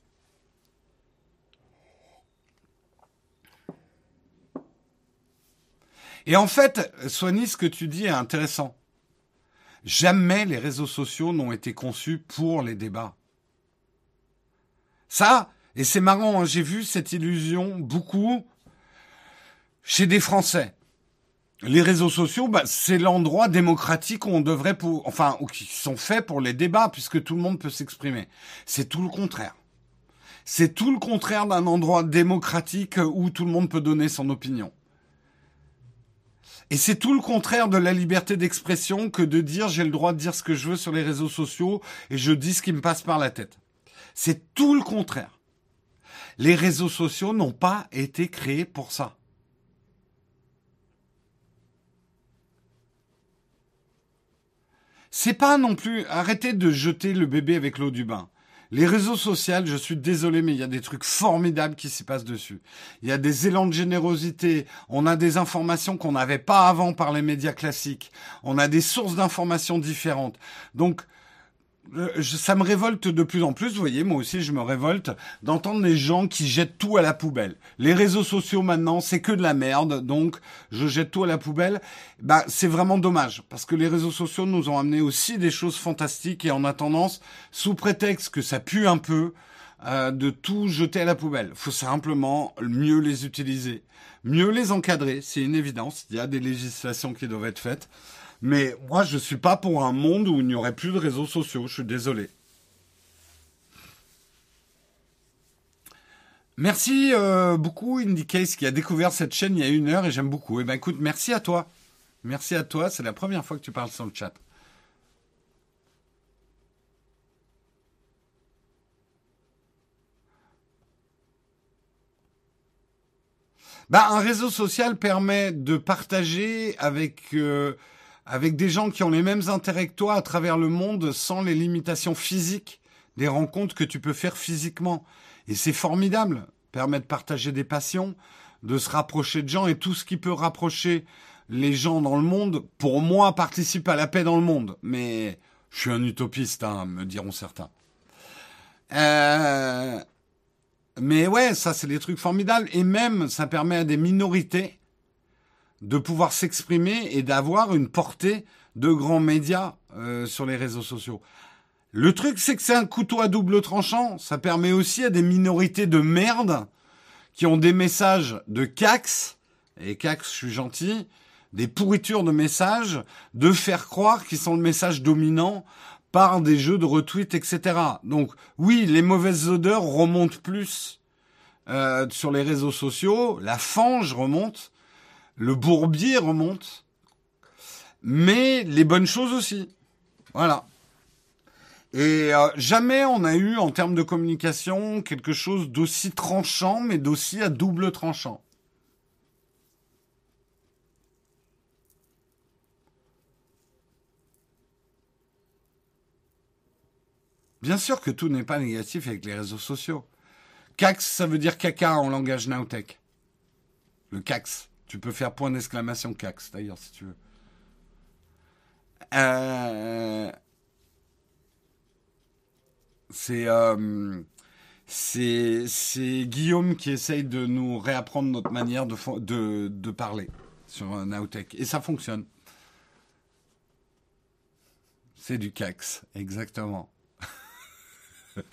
Et en fait, Soigny, ce que tu dis est intéressant. Jamais les réseaux sociaux n'ont été conçus pour les débats. Ça, et c'est marrant, hein, j'ai vu cette illusion beaucoup chez des Français les réseaux sociaux, bah, c'est l'endroit démocratique où on devrait enfin, ou qui sont faits pour les débats, puisque tout le monde peut s'exprimer. C'est tout le contraire. C'est tout le contraire d'un endroit démocratique où tout le monde peut donner son opinion. Et c'est tout le contraire de la liberté d'expression que de dire j'ai le droit de dire ce que je veux sur les réseaux sociaux et je dis ce qui me passe par la tête. C'est tout le contraire. Les réseaux sociaux n'ont pas été créés pour ça. C'est pas non plus arrêtez de jeter le bébé avec l'eau du bain. Les réseaux sociaux, je suis désolé, mais il y a des trucs formidables qui s'y passent dessus. Il y a des élans de générosité. On a des informations qu'on n'avait pas avant par les médias classiques. On a des sources d'informations différentes. Donc, ça me révolte de plus en plus, vous voyez, moi aussi je me révolte d'entendre les gens qui jettent tout à la poubelle. Les réseaux sociaux maintenant, c'est que de la merde, donc je jette tout à la poubelle. Bah, c'est vraiment dommage, parce que les réseaux sociaux nous ont amené aussi des choses fantastiques et on a tendance, sous prétexte que ça pue un peu, euh, de tout jeter à la poubelle. Faut simplement mieux les utiliser, mieux les encadrer, c'est une évidence. Il y a des législations qui doivent être faites. Mais moi, je suis pas pour un monde où il n'y aurait plus de réseaux sociaux. Je suis désolé. Merci euh, beaucoup IndyCase qui a découvert cette chaîne il y a une heure et j'aime beaucoup. Eh ben écoute, merci à toi. Merci à toi. C'est la première fois que tu parles sur le chat. Bah, un réseau social permet de partager avec euh, avec des gens qui ont les mêmes intérêts que toi à travers le monde sans les limitations physiques des rencontres que tu peux faire physiquement. Et c'est formidable, permet de partager des passions, de se rapprocher de gens et tout ce qui peut rapprocher les gens dans le monde, pour moi, participe à la paix dans le monde. Mais je suis un utopiste, hein, me diront certains. Euh... Mais ouais, ça c'est des trucs formidables. Et même, ça permet à des minorités de pouvoir s'exprimer et d'avoir une portée de grands médias euh, sur les réseaux sociaux. Le truc, c'est que c'est un couteau à double tranchant. Ça permet aussi à des minorités de merde qui ont des messages de cax, et cax, je suis gentil, des pourritures de messages, de faire croire qu'ils sont le message dominant par des jeux de retweet, etc. Donc oui, les mauvaises odeurs remontent plus euh, sur les réseaux sociaux, la fange remonte, le bourbier remonte, mais les bonnes choses aussi. Voilà. Et euh, jamais on a eu en termes de communication quelque chose d'aussi tranchant, mais d'aussi à double tranchant. Bien sûr que tout n'est pas négatif avec les réseaux sociaux. Cax, ça veut dire caca en langage Nowtech. Le cax. Tu peux faire point d'exclamation cax, d'ailleurs, si tu veux. Euh, euh, c'est Guillaume qui essaye de nous réapprendre notre manière de, de, de parler sur Nowtech. Et ça fonctionne. C'est du cax, exactement.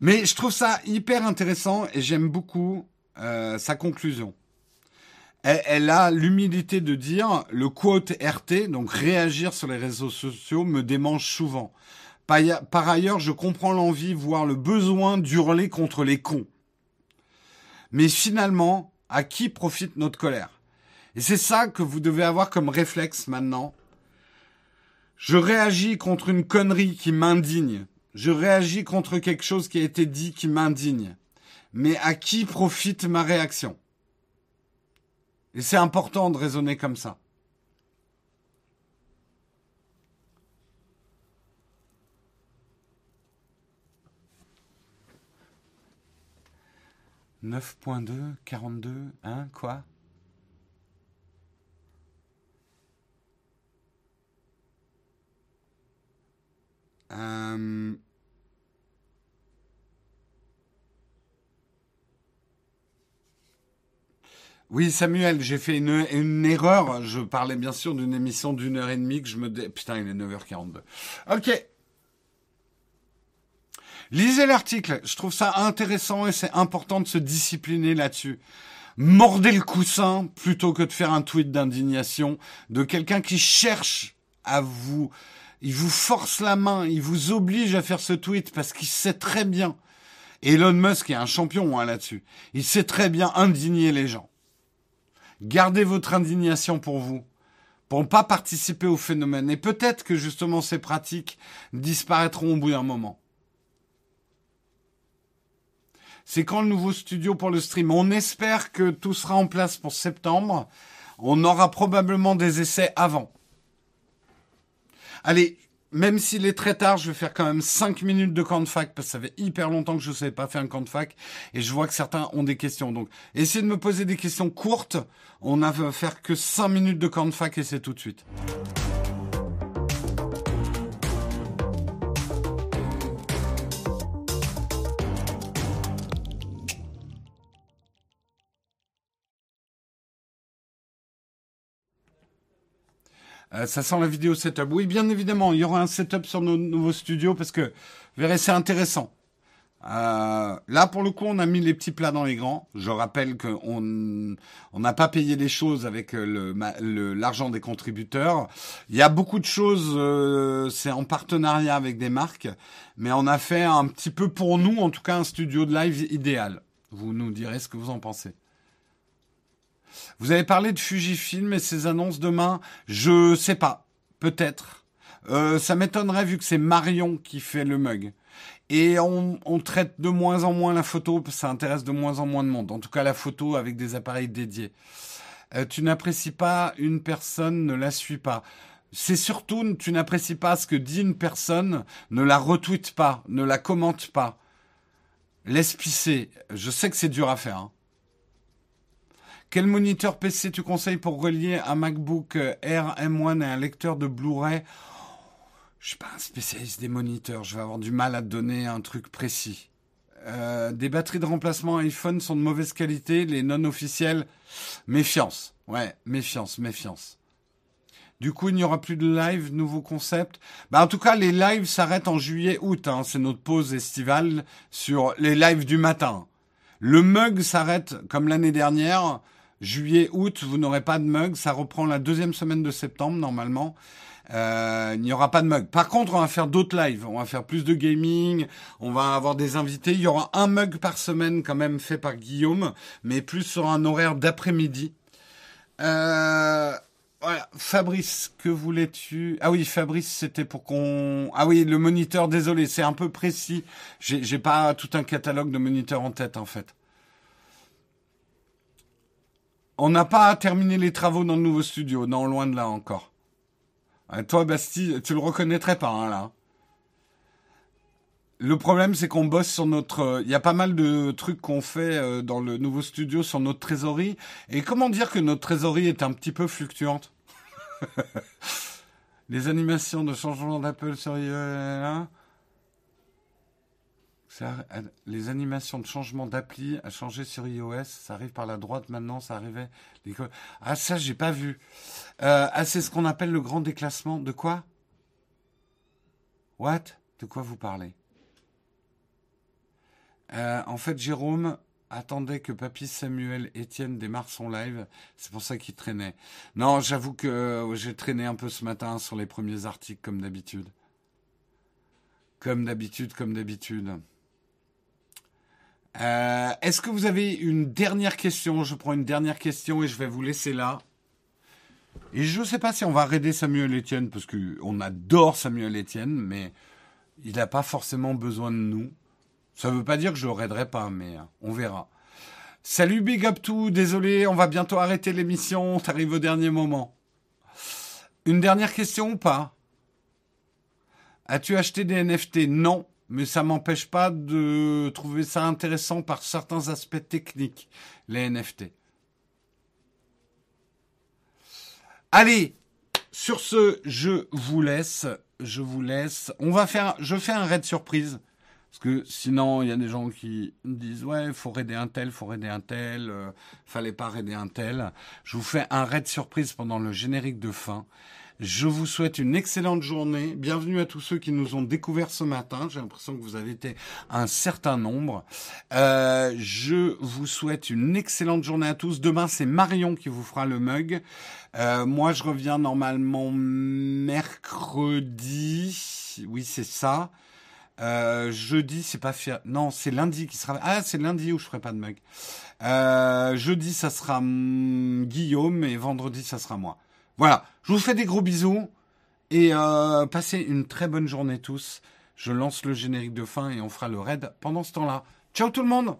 Mais je trouve ça hyper intéressant et j'aime beaucoup euh, sa conclusion. Elle, a l'humilité de dire le quote RT, donc réagir sur les réseaux sociaux, me démange souvent. Par ailleurs, je comprends l'envie, voire le besoin d'hurler contre les cons. Mais finalement, à qui profite notre colère? Et c'est ça que vous devez avoir comme réflexe maintenant. Je réagis contre une connerie qui m'indigne. Je réagis contre quelque chose qui a été dit qui m'indigne mais à qui profite ma réaction? Et c'est important de raisonner comme ça. « 9.2, 42, hein, quoi? Euh... Oui, Samuel, j'ai fait une, erreur. Je parlais bien sûr d'une émission d'une heure et demie que je me... Putain, il est 9h42. Ok. Lisez l'article. Je trouve ça intéressant et c'est important de se discipliner là-dessus. Mordez le coussin plutôt que de faire un tweet d'indignation de quelqu'un qui cherche à vous... Il vous force la main, il vous oblige à faire ce tweet parce qu'il sait très bien. Elon Musk est un champion hein, là-dessus. Il sait très bien indigner les gens. Gardez votre indignation pour vous, pour ne pas participer au phénomène. Et peut-être que justement ces pratiques disparaîtront au bout d'un moment. C'est quand le nouveau studio pour le stream On espère que tout sera en place pour septembre. On aura probablement des essais avant. Allez, même s'il est très tard, je vais faire quand même 5 minutes de camp de fac parce que ça fait hyper longtemps que je ne savais pas faire un camp de fac et je vois que certains ont des questions. Donc, essayez de me poser des questions courtes. On n'a faire que 5 minutes de camp de fac et c'est tout de suite. Euh, ça sent la vidéo setup. Oui, bien évidemment, il y aura un setup sur nos nouveaux studios parce que, vous verrez, c'est intéressant. Euh, là, pour le coup, on a mis les petits plats dans les grands. Je rappelle qu'on on n'a pas payé les choses avec le, l'argent des contributeurs. Il y a beaucoup de choses, euh, c'est en partenariat avec des marques, mais on a fait un petit peu pour nous, en tout cas, un studio de live idéal. Vous nous direz ce que vous en pensez. Vous avez parlé de Fujifilm et ses annonces demain. Je sais pas. Peut-être. Euh, ça m'étonnerait vu que c'est Marion qui fait le mug. Et on, traite de moins en moins la photo, ça intéresse de moins en moins de monde. En tout cas, la photo avec des appareils dédiés. Euh, tu n'apprécies pas une personne, ne la suis pas. C'est surtout, tu n'apprécies pas ce que dit une personne, ne la retweet pas, ne la commente pas. Laisse pisser. Je sais que c'est dur à faire. Hein. Quel moniteur PC tu conseilles pour relier un MacBook Air M1 et un lecteur de Blu-ray? Je suis pas un spécialiste des moniteurs, je vais avoir du mal à te donner un truc précis. Euh, des batteries de remplacement iPhone sont de mauvaise qualité, les non officiels, méfiance. Ouais, méfiance, méfiance. Du coup, il n'y aura plus de live, nouveau concept? Bah, en tout cas, les lives s'arrêtent en juillet-août. Hein. C'est notre pause estivale sur les lives du matin. Le mug s'arrête comme l'année dernière. Juillet-août, vous n'aurez pas de mug. Ça reprend la deuxième semaine de septembre, normalement. Euh, il n'y aura pas de mug. Par contre, on va faire d'autres lives. On va faire plus de gaming. On va avoir des invités. Il y aura un mug par semaine quand même fait par Guillaume, mais plus sur un horaire d'après-midi. Euh. Fabrice, que voulais-tu? Ah oui, Fabrice, c'était pour qu'on. Ah oui, le moniteur. Désolé, c'est un peu précis. J'ai pas tout un catalogue de moniteurs en tête en fait. On n'a pas terminé les travaux dans le nouveau studio, non, loin de là encore. Euh, toi, Bastille, tu le reconnaîtrais pas, hein, là. Le problème, c'est qu'on bosse sur notre. Euh, il y a pas mal de trucs qu'on fait euh, dans le nouveau studio sur notre trésorerie. Et comment dire que notre trésorerie est un petit peu fluctuante? Les animations de changement d'Apple sur les animations de changement d'appli à changer sur iOS, ça arrive par la droite maintenant, ça arrivait. Ah ça j'ai pas vu. Euh, ah c'est ce qu'on appelle le grand déclassement. De quoi? What? De quoi vous parlez? Euh, En fait Jérôme attendait que Papy Samuel Etienne démarre son live. C'est pour ça qu'il traînait. Non, j'avoue que j'ai traîné un peu ce matin sur les premiers articles comme d'habitude. Comme d'habitude, comme d'habitude. Euh, est-ce que vous avez une dernière question? Je prends une dernière question et je vais vous laisser là. Et je ne sais pas si on va raider Samuel Etienne, parce qu'on adore Samuel Etienne, mais il n'a pas forcément besoin de nous. Ça ne veut pas dire que je le raiderai pas, mais euh, on verra. Salut Big Up To, désolé, on va bientôt arrêter l'émission, t'arrives au dernier moment. Une dernière question ou pas? As-tu acheté des NFT Non, mais ça m'empêche pas de trouver ça intéressant par certains aspects techniques, les NFT. Allez, sur ce, je vous laisse, je vous laisse. On va faire, je fais un raid surprise. Parce que sinon, il y a des gens qui disent ouais, faut raider un tel, faut raider un tel, euh, fallait pas raider un tel. Je vous fais un raid surprise pendant le générique de fin. Je vous souhaite une excellente journée. Bienvenue à tous ceux qui nous ont découverts ce matin. J'ai l'impression que vous avez été un certain nombre. Euh, je vous souhaite une excellente journée à tous. Demain, c'est Marion qui vous fera le mug. Euh, moi, je reviens normalement mercredi. Oui, c'est ça. Euh, jeudi, c'est pas fier. Non, c'est lundi qui sera. Ah, c'est lundi où je ferai pas de mug. Jeudi, ça sera hum, Guillaume et vendredi, ça sera moi. Voilà, je vous fais des gros bisous et euh, passez une très bonne journée tous. Je lance le générique de fin et on fera le raid pendant ce temps-là. Ciao tout le monde